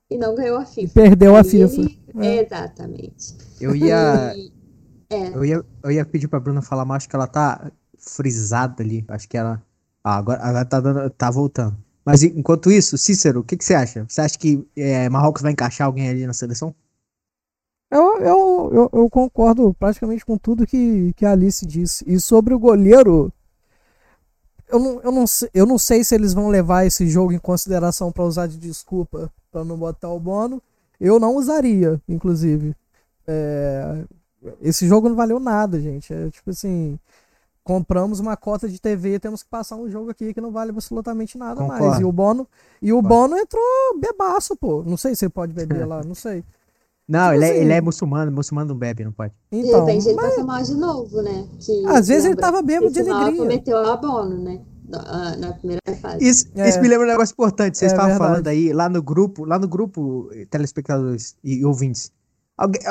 S3: e não ganhou a FIFA.
S5: Perdeu ali a FIFA. Ele...
S3: É. Exatamente.
S2: Eu ia, e... é. eu ia. Eu ia pedir pra Bruna falar, mas acho que ela tá frisada ali. Acho que ela ah, agora, agora tá, dando, tá voltando. Mas enquanto isso, Cícero, o que, que você acha? Você acha que é, Marrocos vai encaixar alguém ali na seleção?
S5: Eu, eu, eu, eu, concordo praticamente com tudo que, que a Alice disse. E sobre o goleiro, eu não, eu, não, eu não sei se eles vão levar esse jogo em consideração para usar de desculpa para não botar o Bono. Eu não usaria, inclusive. É, esse jogo não valeu nada, gente. É tipo assim compramos uma cota de TV, temos que passar um jogo aqui que não vale absolutamente nada Concordo. mais. E o Bono, e o Bono entrou bebaço, pô. Não sei se ele pode beber lá, não sei.
S2: Não, tipo ele, assim, é, ele é muçulmano, muçulmano não bebe, não pode.
S3: Então, de repente ele mas... passa mal de novo, né?
S5: Que, Às vezes ele tava bêbado de alegria.
S3: meteu a Bono, né? Na primeira fase.
S2: Isso, é. isso me lembra um negócio importante. Vocês é, estavam falando aí, lá no grupo, lá no grupo, telespectadores e ouvintes.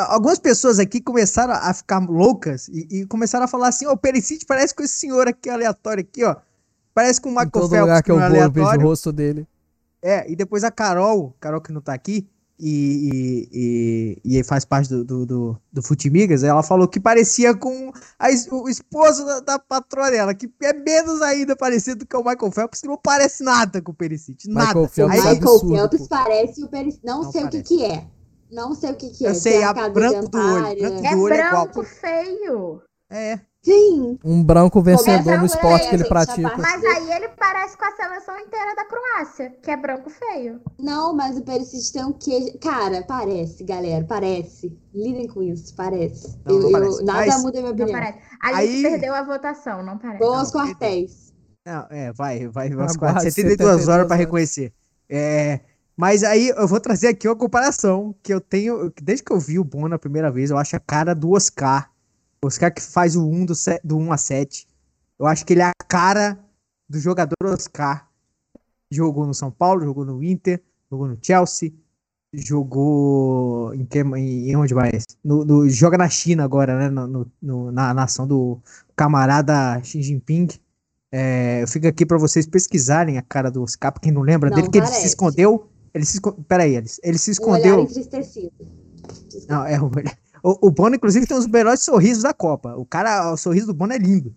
S2: Algumas pessoas aqui começaram a ficar loucas e, e começaram a falar assim: ó, oh, o Perisic parece com esse senhor aqui aleatório aqui, ó. Parece com o Michael Phelps.
S5: lugar que eu vou, eu vejo o rosto dele.
S2: É, e depois a Carol, Carol que não tá aqui, e, e, e, e faz parte do, do, do, do Futimigas, ela falou que parecia com a, o esposo da, da patroa dela, que é menos ainda parecido que o Michael Phelps, que não parece nada com o Perisic. Nada.
S3: Michael Phelps, Aí, Michael Phelps parece o Perisic. Não, não sei parece. o que, que é. Não sei o que, que é.
S2: Eu sei, a branco do olho. Branco
S4: é
S2: do olho
S4: é branco feio.
S2: É.
S3: Sim.
S5: Um branco vencedor no esporte que ele pratica.
S4: Mas aí ele parece com a seleção inteira da Croácia, que é branco feio.
S3: Não, mas o Perisic tem um queijo. Cara, parece, galera, parece. Lidem com isso, parece. Não, eu, não eu, nada mas... muda a minha opinião. Não parece.
S4: Aí, aí perdeu a votação, não parece.
S3: Aos quartéis.
S2: Não, é, vai, vai, vai aos quartéis. 72 horas para reconhecer. É. Mas aí eu vou trazer aqui uma comparação que eu tenho. Desde que eu vi o Bono a primeira vez, eu acho a cara do Oscar. Oscar que faz o 1 do, do 1 a 7. Eu acho que ele é a cara do jogador Oscar. Jogou no São Paulo, jogou no Inter, jogou no Chelsea, jogou em, que, em onde mais? No, no, joga na China agora, né? No, no, na nação do camarada Xi Jinping. É, eu fico aqui para vocês pesquisarem a cara do Oscar, pra quem não lembra não, dele, que ele se escondeu ele se Peraí, ele, ele se escondeu. Um entristecido. Não, é o, o, o Bono, inclusive, tem os melhores sorrisos da Copa. O cara, o sorriso do Bono é lindo.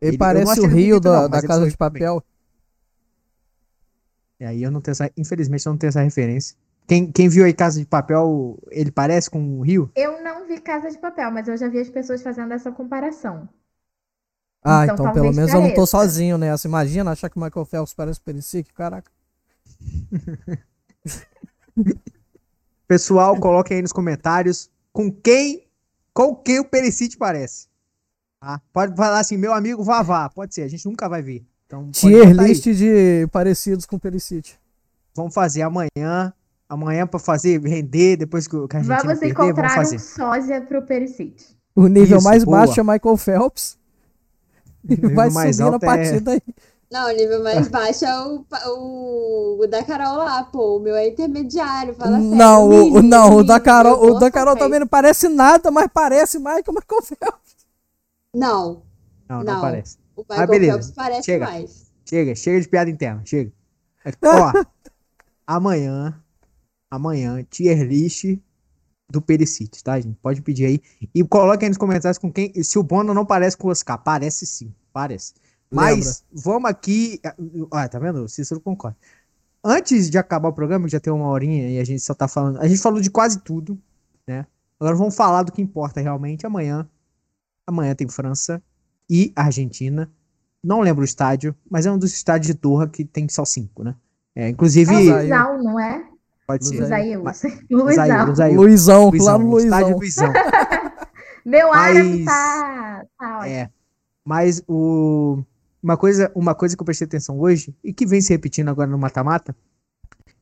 S5: Ele, ele parece o Rio da, não, da Casa de Papel.
S2: E aí eu não tenho essa. Infelizmente, eu não tenho essa referência. Quem, quem viu aí Casa de Papel, ele parece com o Rio?
S4: Eu não vi Casa de Papel, mas eu já vi as pessoas fazendo essa comparação.
S5: Ah, então, então pelo menos eu não tô sozinho nessa. Imagina achar que o Michael Phelps parece o Perisic, caraca.
S2: Pessoal, coloquem aí nos comentários com quem, com quem o Perisic parece. Tá? Pode falar assim, meu amigo Vavá, pode ser, a gente nunca vai ver.
S5: Então, Tier list de parecidos com o Perisic.
S2: Vamos fazer amanhã, amanhã para fazer render depois que a gente
S4: vamos perder, encontrar vamos fazer. um sósia pro Perisic.
S5: O nível Isso, mais boa. baixo é Michael Phelps. Ele vai subir na partida é... aí.
S3: Não, o nível mais baixo é o, o, o da Carol lá, pô. O meu é intermediário, fala sério.
S5: Não, o, não, o da Carol, o da Carol também não parece nada, mas parece mais que uma Michael
S3: Não,
S2: Não, não,
S3: Não.
S2: parece.
S3: o Michael
S2: Ah, beleza.
S3: Phelps parece
S2: Chega.
S3: mais.
S2: Chega, chega de piada interna, chega. É, Ó, amanhã, amanhã, tier list do Pericite, tá, gente? Pode pedir aí. E coloque aí nos comentários com quem. Se o Bono não parece com o Oscar. Parece sim, parece. Mas vamos aqui. Olha, tá vendo? O Cícero concorda. Antes de acabar o programa, que já tem uma horinha e a gente só tá falando. A gente falou de quase tudo, né? Agora vamos falar do que importa realmente. Amanhã. Amanhã tem França e Argentina. Não lembro o estádio, mas é um dos estádios de Doha que tem só cinco, né? É, inclusive,
S4: É. Luizão, não é?
S2: pode ser. Mas-
S4: Luizão.
S5: Luizão,
S2: Luizão,
S5: no
S2: no estádio
S5: Luizão.
S2: Luizão.
S4: Meu árabe
S2: Mas-
S4: tá, tá ótimo.
S2: É. Mas o uma coisa, uma coisa que eu prestei atenção hoje e que vem se repetindo agora no mata-mata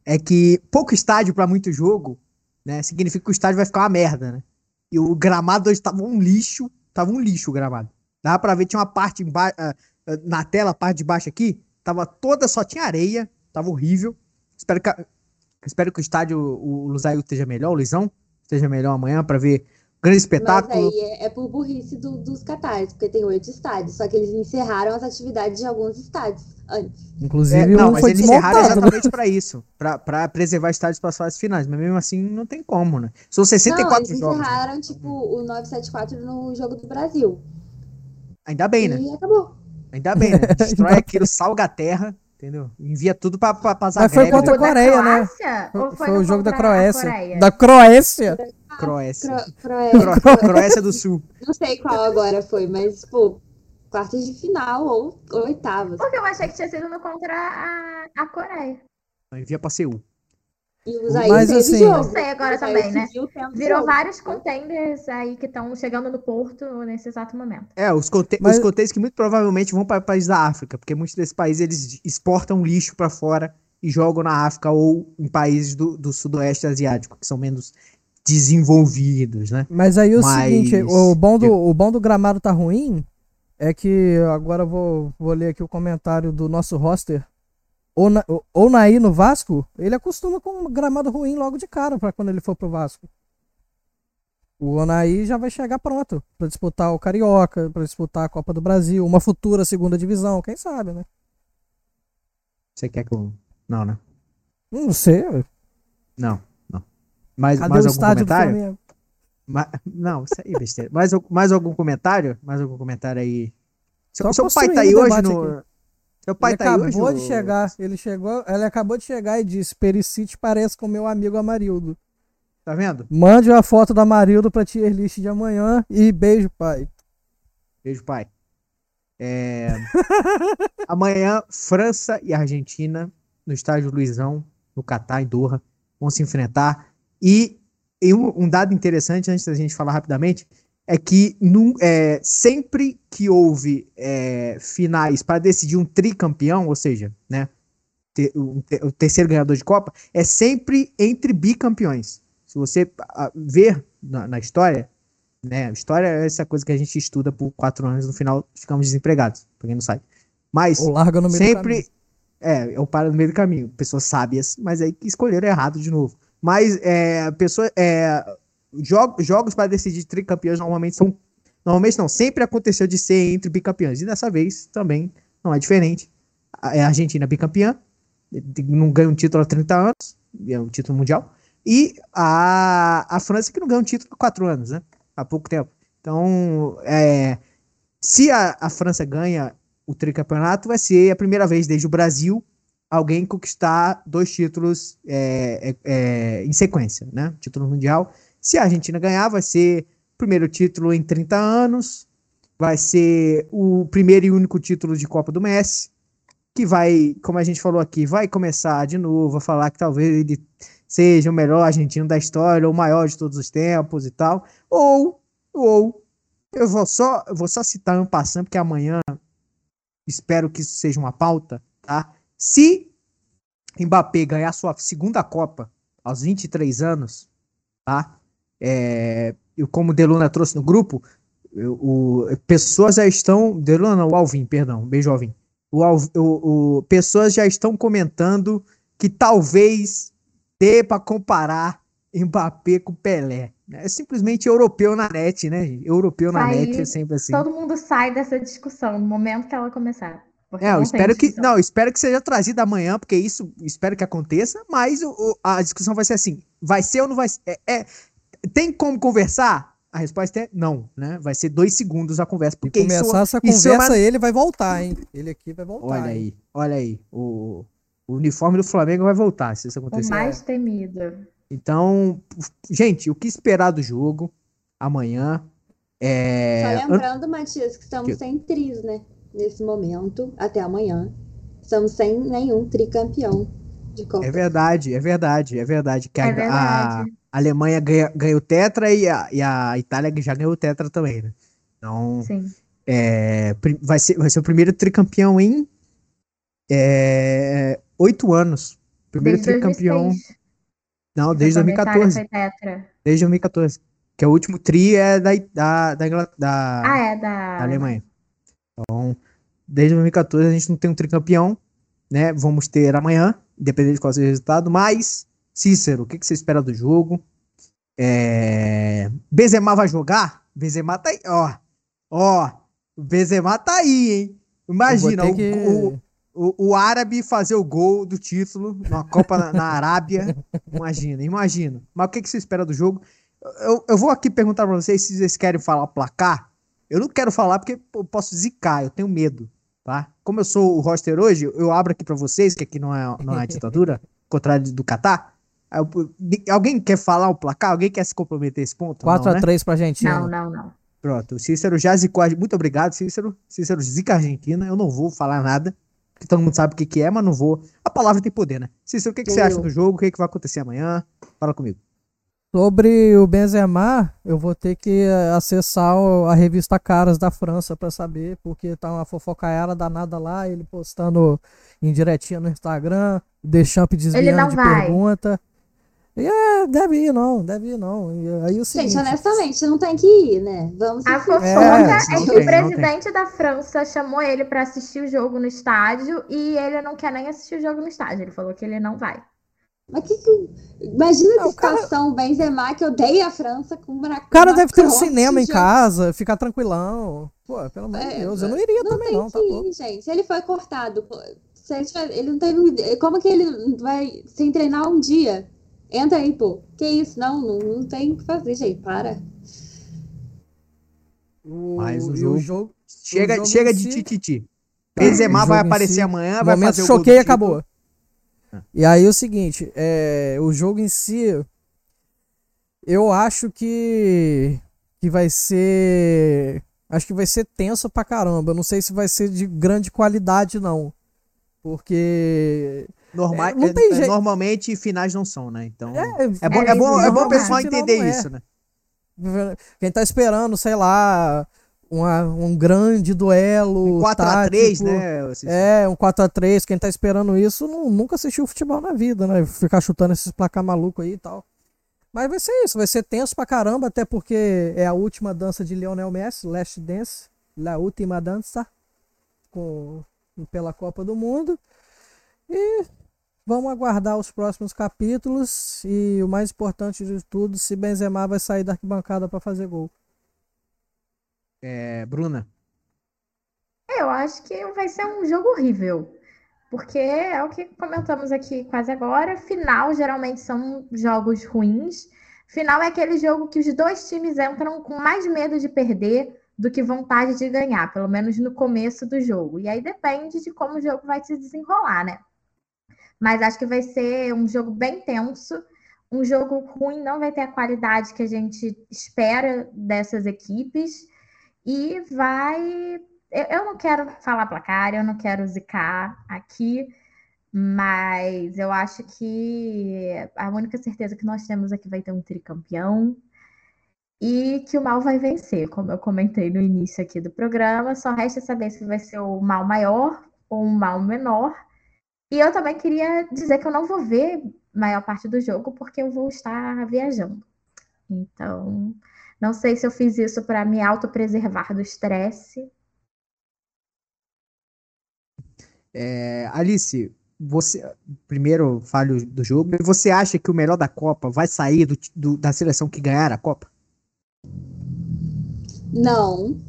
S2: é que pouco estádio pra muito jogo, né, significa que o estádio vai ficar uma merda, né? E o gramado hoje tava um lixo, tava um lixo o gramado. Dava pra ver tinha uma parte emba- ah, ah, na tela, a parte de baixo aqui, tava toda só tinha areia, tava horrível. Espero que espero que o estádio o Lusail esteja melhor, o Luizão esteja melhor amanhã pra ver grande
S3: Mas
S2: espetáculo.
S3: aí é, é por burrice do- dos catares, porque tem oito estádios, só que eles encerraram as atividades de alguns estádios antes.
S5: Inclusive,
S2: É, não,
S5: um
S2: mas
S5: foi
S2: eles encerraram
S5: desmontado. né?
S2: exatamente pra isso, pra pra preservar estádios para as fases finais, mas mesmo assim não tem como, né? São 64
S3: Não, eles
S2: jogos. né?
S3: encerraram, tipo, o 974 no jogo do Brasil.
S2: Ainda bem, né?
S3: E acabou.
S2: Ainda bem, né? Destrói aquilo, salga a terra, entendeu? Envia tudo pra, pra, pra
S5: Mas foi
S2: Zagreb,
S5: contra a
S4: da
S5: Coreia, né? Foi, foi
S4: no
S5: o jogo da Croácia.
S4: Coreia?
S5: Da Croácia?
S2: Croácia.
S3: Cro- Croé-
S2: Cro- Croácia do Sul.
S3: Não sei qual agora foi, mas, tipo, quartas de final ou oitavas.
S4: Porque eu achei que tinha sido no contra a, a Coreia.
S2: Envia pra Seul.
S3: E o Zaire
S5: Mas, assim,
S3: jogo.
S4: Não sei agora também, né? Virou
S3: jogo.
S4: vários contenders aí que estão chegando no Porto nesse exato momento.
S2: É, os, conte
S5: Mas-
S2: os contextos que muito provavelmente vão para países da África, porque muitos desses países eles exportam lixo pra fora e jogam na África ou em países do, do sudoeste asiático, que são menos desenvolvidos, né?
S5: Mas aí o
S2: Mas-
S5: seguinte, o bom, do, o bom do gramado tá ruim é que agora eu vou, vou ler aqui o comentário do nosso roster. Ou, na, ou Naí no Vasco, ele acostuma com um gramado ruim logo de cara pra quando ele for pro Vasco. O Onaí já vai chegar pronto pra disputar o Carioca, pra disputar a Copa do Brasil, uma futura segunda divisão, quem sabe, né?
S2: Você quer que eu. Não, né?
S5: Não sei.
S2: Não. Mais,
S5: Cadê
S2: mais
S5: o
S2: algum
S5: estádio do
S2: comentário?
S5: Flamengo?
S2: Ma- Não, isso aí é besteira. mais, mais algum comentário? Mais algum comentário aí? Seu, seu pai tá aí hoje no. Seu pai
S5: ele
S2: tá aí hoje.
S5: acabou de chegar, ele chegou, ele acabou de chegar e disse: Pericite parece com meu amigo Amarildo.
S2: Tá vendo?
S5: Mande uma foto do Amarildo pra tier list de amanhã e beijo, pai.
S2: Beijo, pai. É, Amanhã, França e Argentina, no estádio Luizão, no Catar, em Doha, vão se enfrentar. E, e um, um dado interessante, antes da gente falar rapidamente, é que num- é, sempre que houve é, finais para decidir um tricampeão, ou seja, né, te- um te- o terceiro ganhador de Copa, é sempre entre bicampeões. Se você ah, ver na, na história, né, história é essa coisa que a gente estuda por quatro anos, no final ficamos desempregados, pra quem não sabe. Mas
S5: Ou larga no meio do caminho.
S2: sempre é, eu paro no meio do caminho. Pessoas sábias, mas aí que escolheram errado de novo. Mas é, pessoa, é, jo- jogos para decidir tricampeões normalmente são. Normalmente não, sempre aconteceu de ser entre bicampeões. E dessa vez também não é diferente. A, a Argentina é bicampeã, não ganha um título há 30 anos, é um título mundial. E a, a França que não ganha um título há 4 anos, né? Há pouco tempo. Então, é, se a, a França ganha o tricampeonato, vai ser a primeira vez desde o Brasil alguém conquistar dois títulos é, é, é, em sequência, né? Título mundial. Se a Argentina ganhar, vai ser o primeiro título em 30 anos, vai ser o primeiro e único título de Copa do Messi, que vai, como a gente falou aqui, vai começar de novo a falar que talvez ele seja o melhor argentino da história, ou o maior de todos os tempos e tal. Ou, ou, eu vou só, eu vou só citar um passando, porque amanhã espero que isso seja uma pauta, tá? Se Mbappé ganhar sua segunda Copa aos 23 anos, tá? É, como o Deluna trouxe no grupo, o, pessoas já estão. Deluna, o Alvin, perdão, beijo Alvin. O, o, o- pessoas já estão comentando que talvez dê para comparar Mbappé com Pelé. É simplesmente europeu na net, né? Europeu na
S4: Aí,
S2: net é sempre assim.
S4: Todo mundo sai dessa discussão no momento que ela começar. Porque
S2: É, eu espero que. Não, eu espero que seja trazido amanhã, porque isso espero que aconteça, mas o- o- a discussão vai ser assim: vai ser ou não vai ser? É, é- tem como conversar? A resposta é não, né? Vai ser dois segundos a conversa.
S5: Se
S2: Porque isso,
S5: começar essa
S2: isso é uma-
S5: conversa, ele vai voltar, hein? Ele aqui vai voltar.
S2: Olha
S5: hein?
S2: aí, olha aí. O, o uniforme do Flamengo vai voltar, se isso
S4: O
S2: acontecer.
S4: mais temido.
S2: Então, gente, o que esperar do jogo amanhã? É...
S3: Só lembrando, Matias, que estamos
S2: Que-
S3: sem tris, né? Nesse momento, até amanhã. Estamos sem nenhum tricampeão de Copa.
S2: É verdade, é verdade, é verdade. Que a,
S4: É
S2: a
S4: verdade.
S2: Alemanha ganha, ganhou tetra e a, e a Itália já ganhou tetra também, né? Então,
S4: Sim.
S2: é, vai, ser, vai ser o primeiro tricampeão em é, oito anos. Primeiro
S4: Desde
S2: tricampeão.
S4: 2006,
S2: Não, desde
S4: foi quando a Itália
S2: 2014.
S4: foi tetra.
S2: Desde 2014. Que é o último tri é da, da, da, da-
S4: Ah, é, da...
S2: da Alemanha. Então, desde 2014 a gente não tem um tricampeão, né? Vamos ter amanhã, independente de qual seja o resultado. Mas, Cícero, o que, que você espera do jogo? É... Benzema vai jogar? Benzema tá aí, ó. Ó, Benzema tá aí, hein? Imagina, o,
S5: que-
S2: o, o, o árabe fazer o gol do título numa Copa na, na Arábia. Imagina, imagina. Mas o que, que você espera do jogo? Eu, eu vou aqui perguntar pra vocês se vocês querem falar placar. Eu não quero falar porque eu posso zicar, eu tenho medo, tá? Como eu sou o roster hoje, eu abro aqui pra vocês, que aqui não é, não é ditadura, contrário do Catar. Alguém quer falar o placar? Alguém quer se comprometer esse ponto? Não, né?
S5: 4x3 pra Argentina.
S4: Não, não, não.
S2: Pronto, o Cícero já zicou. a- Muito obrigado, Cícero. Cícero zica a Argentina. Eu não vou falar nada, porque todo mundo sabe o que, que é, mas não vou. A palavra tem poder, né? Cícero, o que, que você acha do jogo? O que, que vai acontecer amanhã? Fala comigo.
S5: Sobre o Benzema, eu vou ter que eh, acessar a revista Caras da França pra saber, porque tá uma fofocaiada danada lá, ele postando indiretinha no Instagram, Deschamps desviando
S4: não
S5: de
S4: vai.
S5: pergunta. E é, deve ir não, deve ir não. E aí o seguinte,
S3: Gente, honestamente, não tem que ir, né? Vamos
S4: A
S3: ser
S4: fofoca
S5: É,
S4: é,
S2: tem,
S4: que
S2: não
S4: o
S2: tem.
S4: presidente da França chamou ele pra assistir o jogo no estádio e ele não quer nem assistir o jogo no estádio. Ele falou que ele não vai.
S3: Mas que que... Imagina
S5: cara-
S3: situação, o Benzema, que odeia a França com uma
S5: o cara deve ter um cinema em casa, ficar tranquilão. Pô, pelo amor de
S3: É,
S5: Deus, eu não iria
S3: Não
S5: também
S3: tem
S5: não, tá
S3: que
S5: bom.
S3: ir, gente. Se ele foi cortado, ele, tiver- ele não teve. Como que ele vai sem treinar um dia? Entra aí, pô. Que isso? Não, não, não tem o que fazer, gente. Para.
S2: Mas o jogo-
S5: o jogo
S2: Chega,
S5: jogo
S2: chega de
S5: si-
S2: tititi.
S5: Tá,
S2: Benzema
S5: o
S2: vai aparecer
S5: si,
S2: amanhã, vai
S5: momento
S2: fazer o gol do
S5: choquei e
S2: título.
S5: E aí o seguinte, é, o jogo em si, eu acho que que vai ser, acho que vai ser tenso pra caramba. Eu não sei se vai ser de grande qualidade não, porque
S2: Norma-
S5: É, não
S2: é-
S5: tem
S2: é,
S5: jeito.
S2: Normalmente finais não são, né? Então.
S5: é,
S2: É bom,
S4: É,
S2: é bom, é bom o pessoal entender
S5: é.
S2: isso, né?
S5: Quem tá esperando, sei lá, uma- um grande duelo
S2: Um 4x3,
S5: tático,
S2: né?
S5: É, um 4x3, quem tá esperando isso não- nunca assistiu futebol na vida, né? Ficar chutando esses placar maluco aí e tal. Mas vai ser isso, vai ser tenso pra caramba, até porque é a última dança de Lionel Messi, Last Dance, La Última Dança, com, pela Copa do Mundo. E vamos aguardar os próximos capítulos e o mais importante de tudo, se Benzema vai sair da arquibancada pra fazer gol.
S2: É, Bruna.
S4: Eu acho que vai ser um jogo horrível. Porque é o que comentamos aqui quase agora. Final geralmente são jogos ruins. Final é aquele jogo que os dois times entram com mais medo de perder do que vontade de ganhar, pelo menos no começo do jogo. E aí depende de como o jogo vai se desenrolar, né? Mas acho que vai ser um jogo bem tenso. Um jogo ruim não vai ter a qualidade que a gente espera dessas equipes. E vai eu, não quero falar placar, eu não quero zicar aqui, mas eu acho que a única certeza que nós temos é que vai ter um tricampeão e que o mal vai vencer, como eu comentei no início aqui do programa. Só resta saber se vai ser o mal maior ou um mal menor. E eu também queria dizer que eu não vou ver maior parte do jogo porque eu vou estar viajando. Então, não sei se eu fiz isso para me autopreservar do estresse.
S2: É, Alice, você primeiro fale do jogo, você acha que o melhor da Copa vai sair do, do, da seleção que ganhar a Copa?
S3: Não,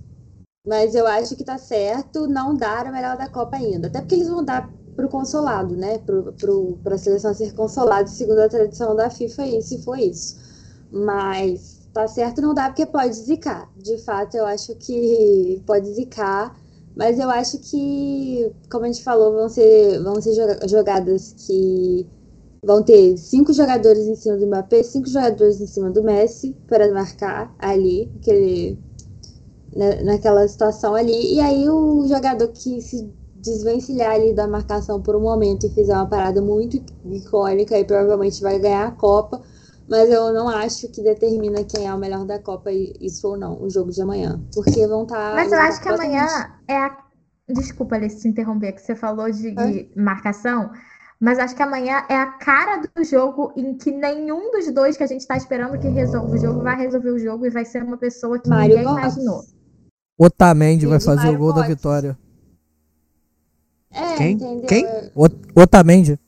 S3: mas eu acho que tá certo não dar o melhor da Copa ainda. Até porque eles vão dar pro consolado, né? Pro, pro, pra seleção ser consolado, segundo a tradição da FIFA, e se foi isso. Mas tá certo não dá porque pode zicar. De fato, eu acho que pode zicar. Mas eu acho que, como a gente falou, vão ser, vão ser jogadas que vão ter cinco jogadores em cima do Mbappé, cinco jogadores em cima do Messi para marcar ali, aquele, né, naquela situação ali. E aí o jogador que se desvencilhar ali da marcação por um momento e fizer uma parada muito icônica e provavelmente vai ganhar a Copa. Mas eu não acho que determina quem é o melhor da Copa, isso ou não, o jogo de amanhã. Porque vão estar. Tá
S4: mas eu acho que amanhã é a. Desculpa, Alice, se interromper, que você falou de é? marcação. Mas acho que amanhã é a cara do jogo em que nenhum dos dois que a gente está esperando que resolva o jogo vai resolver o jogo e vai ser uma pessoa que Mário ninguém Gomes. imaginou.
S5: Otamendi vai fazer Mário o gol Gomes. da vitória.
S3: É,
S2: Quem?
S3: Entendeu?
S2: Quem?
S5: Otamendi.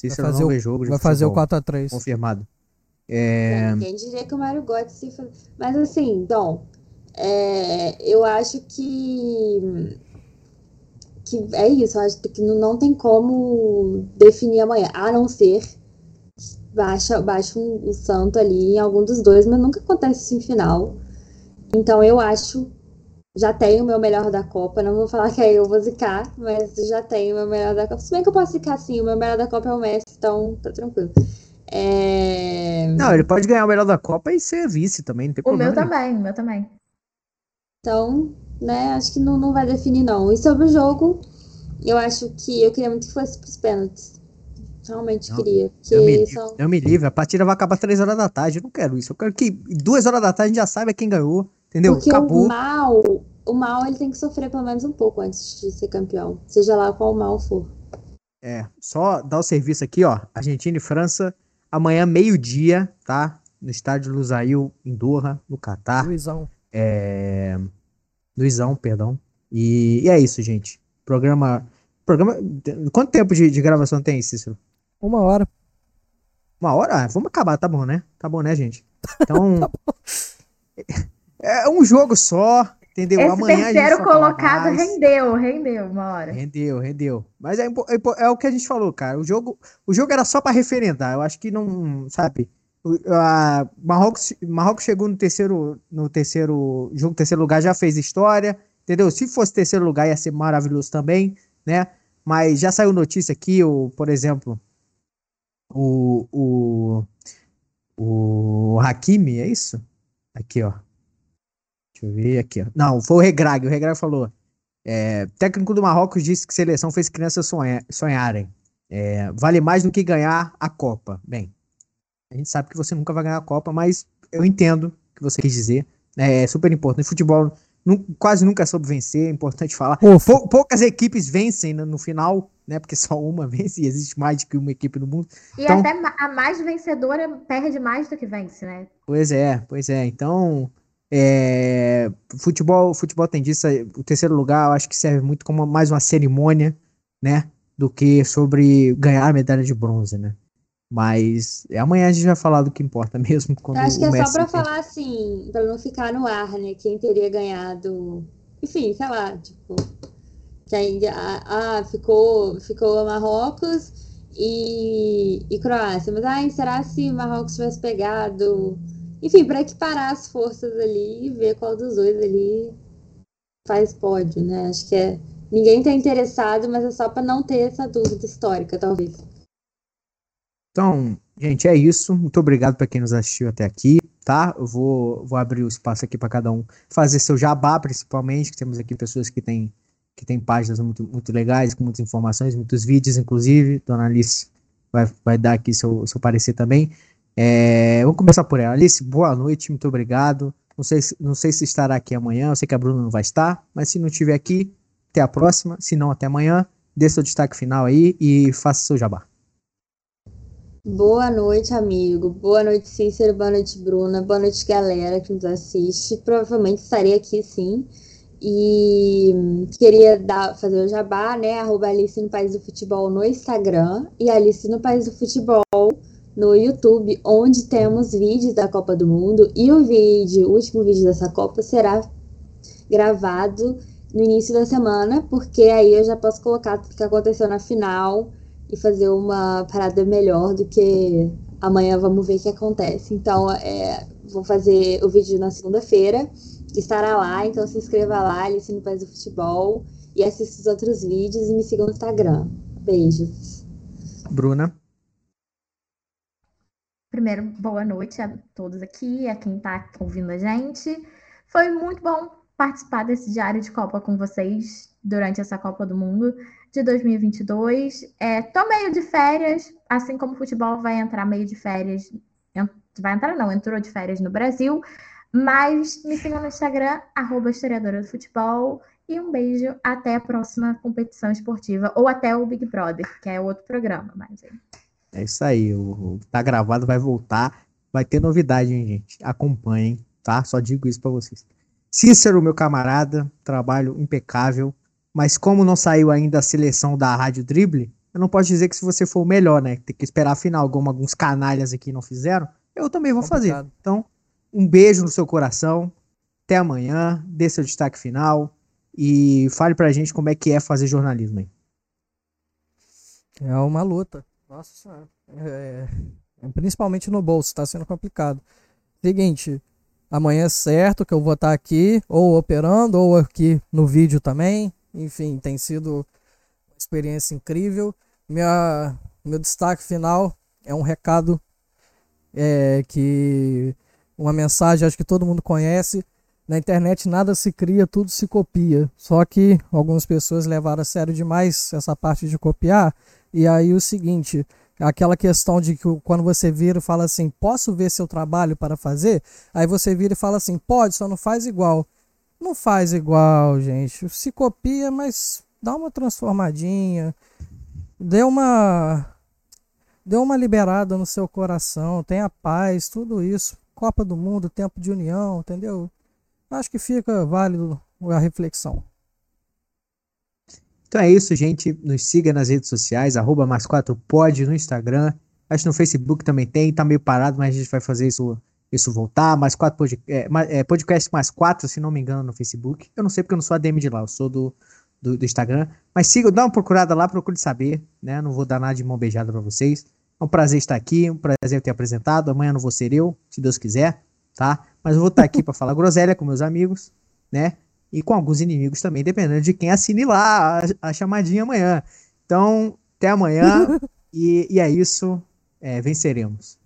S2: Cícero vai fazer, o, jogo
S5: vai fazer o 4x3.
S2: Confirmado. É...
S3: Quem diria que o Mário Götze... Mas assim, Dom, é, eu acho que que é isso, eu acho que não tem como definir amanhã, a não ser baixa, baixa um, um santo ali em algum dos dois, mas nunca acontece isso em final. Então eu acho, já tenho o meu melhor da Copa, não vou falar que aí eu vou zicar, mas já tenho o meu melhor da Copa. Se bem que eu posso zicar sim, o meu melhor da Copa é o Messi, então tá tranquilo. É...
S2: Não, ele pode ganhar o melhor da Copa e ser vice também, não tem
S4: o
S2: problema.
S4: O meu também, o meu também.
S3: Então, né, acho que não, não vai definir, não. E sobre o jogo, eu acho que eu queria muito que fosse pros pênaltis. Realmente não, queria.
S2: Eu me, são... eu me livre, a partida vai acabar 3 horas da tarde. Eu não quero isso. Eu quero que 2 horas da tarde a gente já saiba quem ganhou. Entendeu?
S3: Porque
S2: Acabou.
S3: o mal, o mal ele tem que sofrer pelo menos um pouco antes de ser campeão. Seja lá qual mal for.
S2: É, só dar o serviço aqui, ó. Argentina e França, amanhã, meio-dia, tá? No estádio Lusail, em Doha, no Catar.
S5: Luizão.
S2: É... Luizão, perdão. E, e é isso, gente. Programa. Programa. Quanto tempo de, de gravação tem, Cícero?
S5: Uma hora.
S2: Uma hora? Ah, vamos acabar, tá bom, né? Tá bom, né, gente? Então. tá é um jogo só, entendeu?
S4: Esse
S2: Amanhã
S4: terceiro colocado rendeu, rendeu uma hora.
S2: Rendeu, rendeu. Mas é, é, é, o que a gente falou, cara. O jogo, o jogo era só para referendar. Eu acho que não, sabe? A Marrocos, Marrocos chegou no terceiro, no terceiro jogo, terceiro lugar, já fez história, entendeu? Se fosse terceiro lugar ia ser maravilhoso também, né? Mas já saiu notícia aqui, o, por exemplo, o, o, o Hakimi, é isso? Aqui, ó. Deixa eu ver aqui, ó. Não, foi o Regrag. O Regrag falou: é, técnico do Marrocos disse que seleção fez crianças sonha, sonharem. É, vale mais do que ganhar a Copa. Bem, a gente sabe que você nunca vai ganhar a Copa, mas eu entendo o que você quis dizer. É super importante. Futebol quase nunca soube vencer, é importante falar. Pou, poucas equipes vencem no, no, final, né? Porque só uma vence e existe mais do que uma equipe no mundo.
S4: E então, até a mais vencedora perde mais do que vence, né?
S2: Pois é, pois é. Então, é, futebol, futebol tem disso. O terceiro lugar, eu acho que serve muito como mais uma cerimônia, né? Do que sobre ganhar a medalha de bronze, né? Mas amanhã a gente vai falar do que importa mesmo. Quando
S3: Eu acho que
S2: é
S3: só para falar assim, para não ficar no ar, né? Quem teria ganhado. Enfim, sei lá, tipo. Quem, ah, ah, ficou, ficou Marrocos e, e Croácia. Mas ai, será se Marrocos tivesse pegado. Enfim, para equiparar as forças ali e ver qual dos dois ali faz pódio, né? Acho que é. Ninguém tá interessado, mas é só para não ter essa dúvida histórica, talvez.
S2: Então, gente, é isso. Muito obrigado para quem nos assistiu até aqui, tá? Eu vou, vou abrir o espaço aqui para cada um fazer seu jabá, principalmente, que temos aqui pessoas que têm que tem páginas muito, muito legais, com muitas informações, muitos vídeos, inclusive. Dona Alice vai, vai dar aqui seu, seu parecer também. É, vamos começar por ela. Alice, boa noite, muito obrigado. Não sei, não sei se estará aqui amanhã, eu sei que a Bruna não vai estar, mas se não estiver aqui, até a próxima. Se não, até amanhã. Dê seu destaque final aí e faça seu jabá.
S3: Boa noite, amigo. Boa noite, Cícero. Boa noite, Bruna. Boa noite, galera que nos assiste. Provavelmente estarei aqui sim. E queria dar, fazer o jabá, né? Arroba Alice no País do Futebol no Instagram e Alice no País do Futebol no YouTube, onde temos vídeos da Copa do Mundo. E o vídeo, o último vídeo dessa Copa, será gravado no início da semana, porque aí eu já posso colocar tudo que aconteceu na final e fazer uma parada melhor do que amanhã vamos ver o que acontece. Então, é, vou fazer o vídeo na segunda-feira, estará lá, então se inscreva lá, Alice no País do Futebol, e assista os outros vídeos e me siga no Instagram. Beijos.
S2: Bruna.
S4: Primeiro, boa noite a todos aqui, a quem está ouvindo a gente. Foi muito bom participar desse diário de Copa com vocês durante essa Copa do Mundo de 2022. É, tô meio de férias, assim como o futebol vai entrar meio de férias. Vai entrar, não, entrou de férias no Brasil. Mas me sigam no Instagram, arroba historiadora do futebol. E um beijo até a próxima competição esportiva, ou até o Big Brother, que é outro programa. Mas
S2: é isso aí, o, tá gravado, vai voltar. Vai ter novidade, hein, gente? Acompanhem, tá? Só digo isso para vocês. Cícero, meu camarada, trabalho impecável. Mas como não saiu ainda a seleção da Rádio Drible, eu não posso dizer que se você for o melhor, né? Tem que esperar a final, como alguns canalhas aqui não fizeram, eu também vou Complicado. fazer. Então, um beijo no seu coração. Até amanhã. Dê seu destaque final. E fale pra gente como é que é fazer jornalismo aí.
S5: É uma luta. Nossa senhora. É, é, principalmente no bolso, tá sendo complicado. Seguinte, amanhã é certo que eu vou estar aqui, ou operando, ou aqui no vídeo também. Enfim, tem sido uma experiência incrível. Minha, meu destaque final é um recado é, que uma mensagem acho que todo mundo conhece. Na internet nada se cria, tudo se copia. Só que algumas pessoas levaram a sério demais essa parte de copiar e aí o seguinte, aquela questão de que quando você vira e fala assim, posso ver seu trabalho para fazer? Aí você vira e fala assim, pode, só não faz igual. Não faz igual, gente. Se copia, mas dá uma transformadinha. Dê uma dê uma liberada no seu coração, tenha paz, tudo isso. Copa do Mundo, tempo de união, entendeu? Acho que fica válido a reflexão.
S2: Então é isso, gente. Nos siga nas redes sociais, arroba mais 4 pod no Instagram. Acho que no Facebook também tem, tá meio parado, mas a gente vai fazer isso, isso voltar. Mais 4 pod, é, é, podcast mais 4, se não me engano, no Facebook. Eu não sei porque eu não sou ADM de lá, eu sou do, do, do Instagram. Mas siga, dá uma procurada lá, procure saber, né? Não vou dar nada de mão beijada pra vocês. É um prazer estar aqui, um prazer ter apresentado. Amanhã não vou ser eu, se Deus quiser, tá? Mas eu vou estar aqui para falar groselha com meus amigos, né? E com alguns inimigos também, dependendo de quem assine lá a, a chamadinha amanhã. Então, até amanhã e, e é isso. É, venceremos.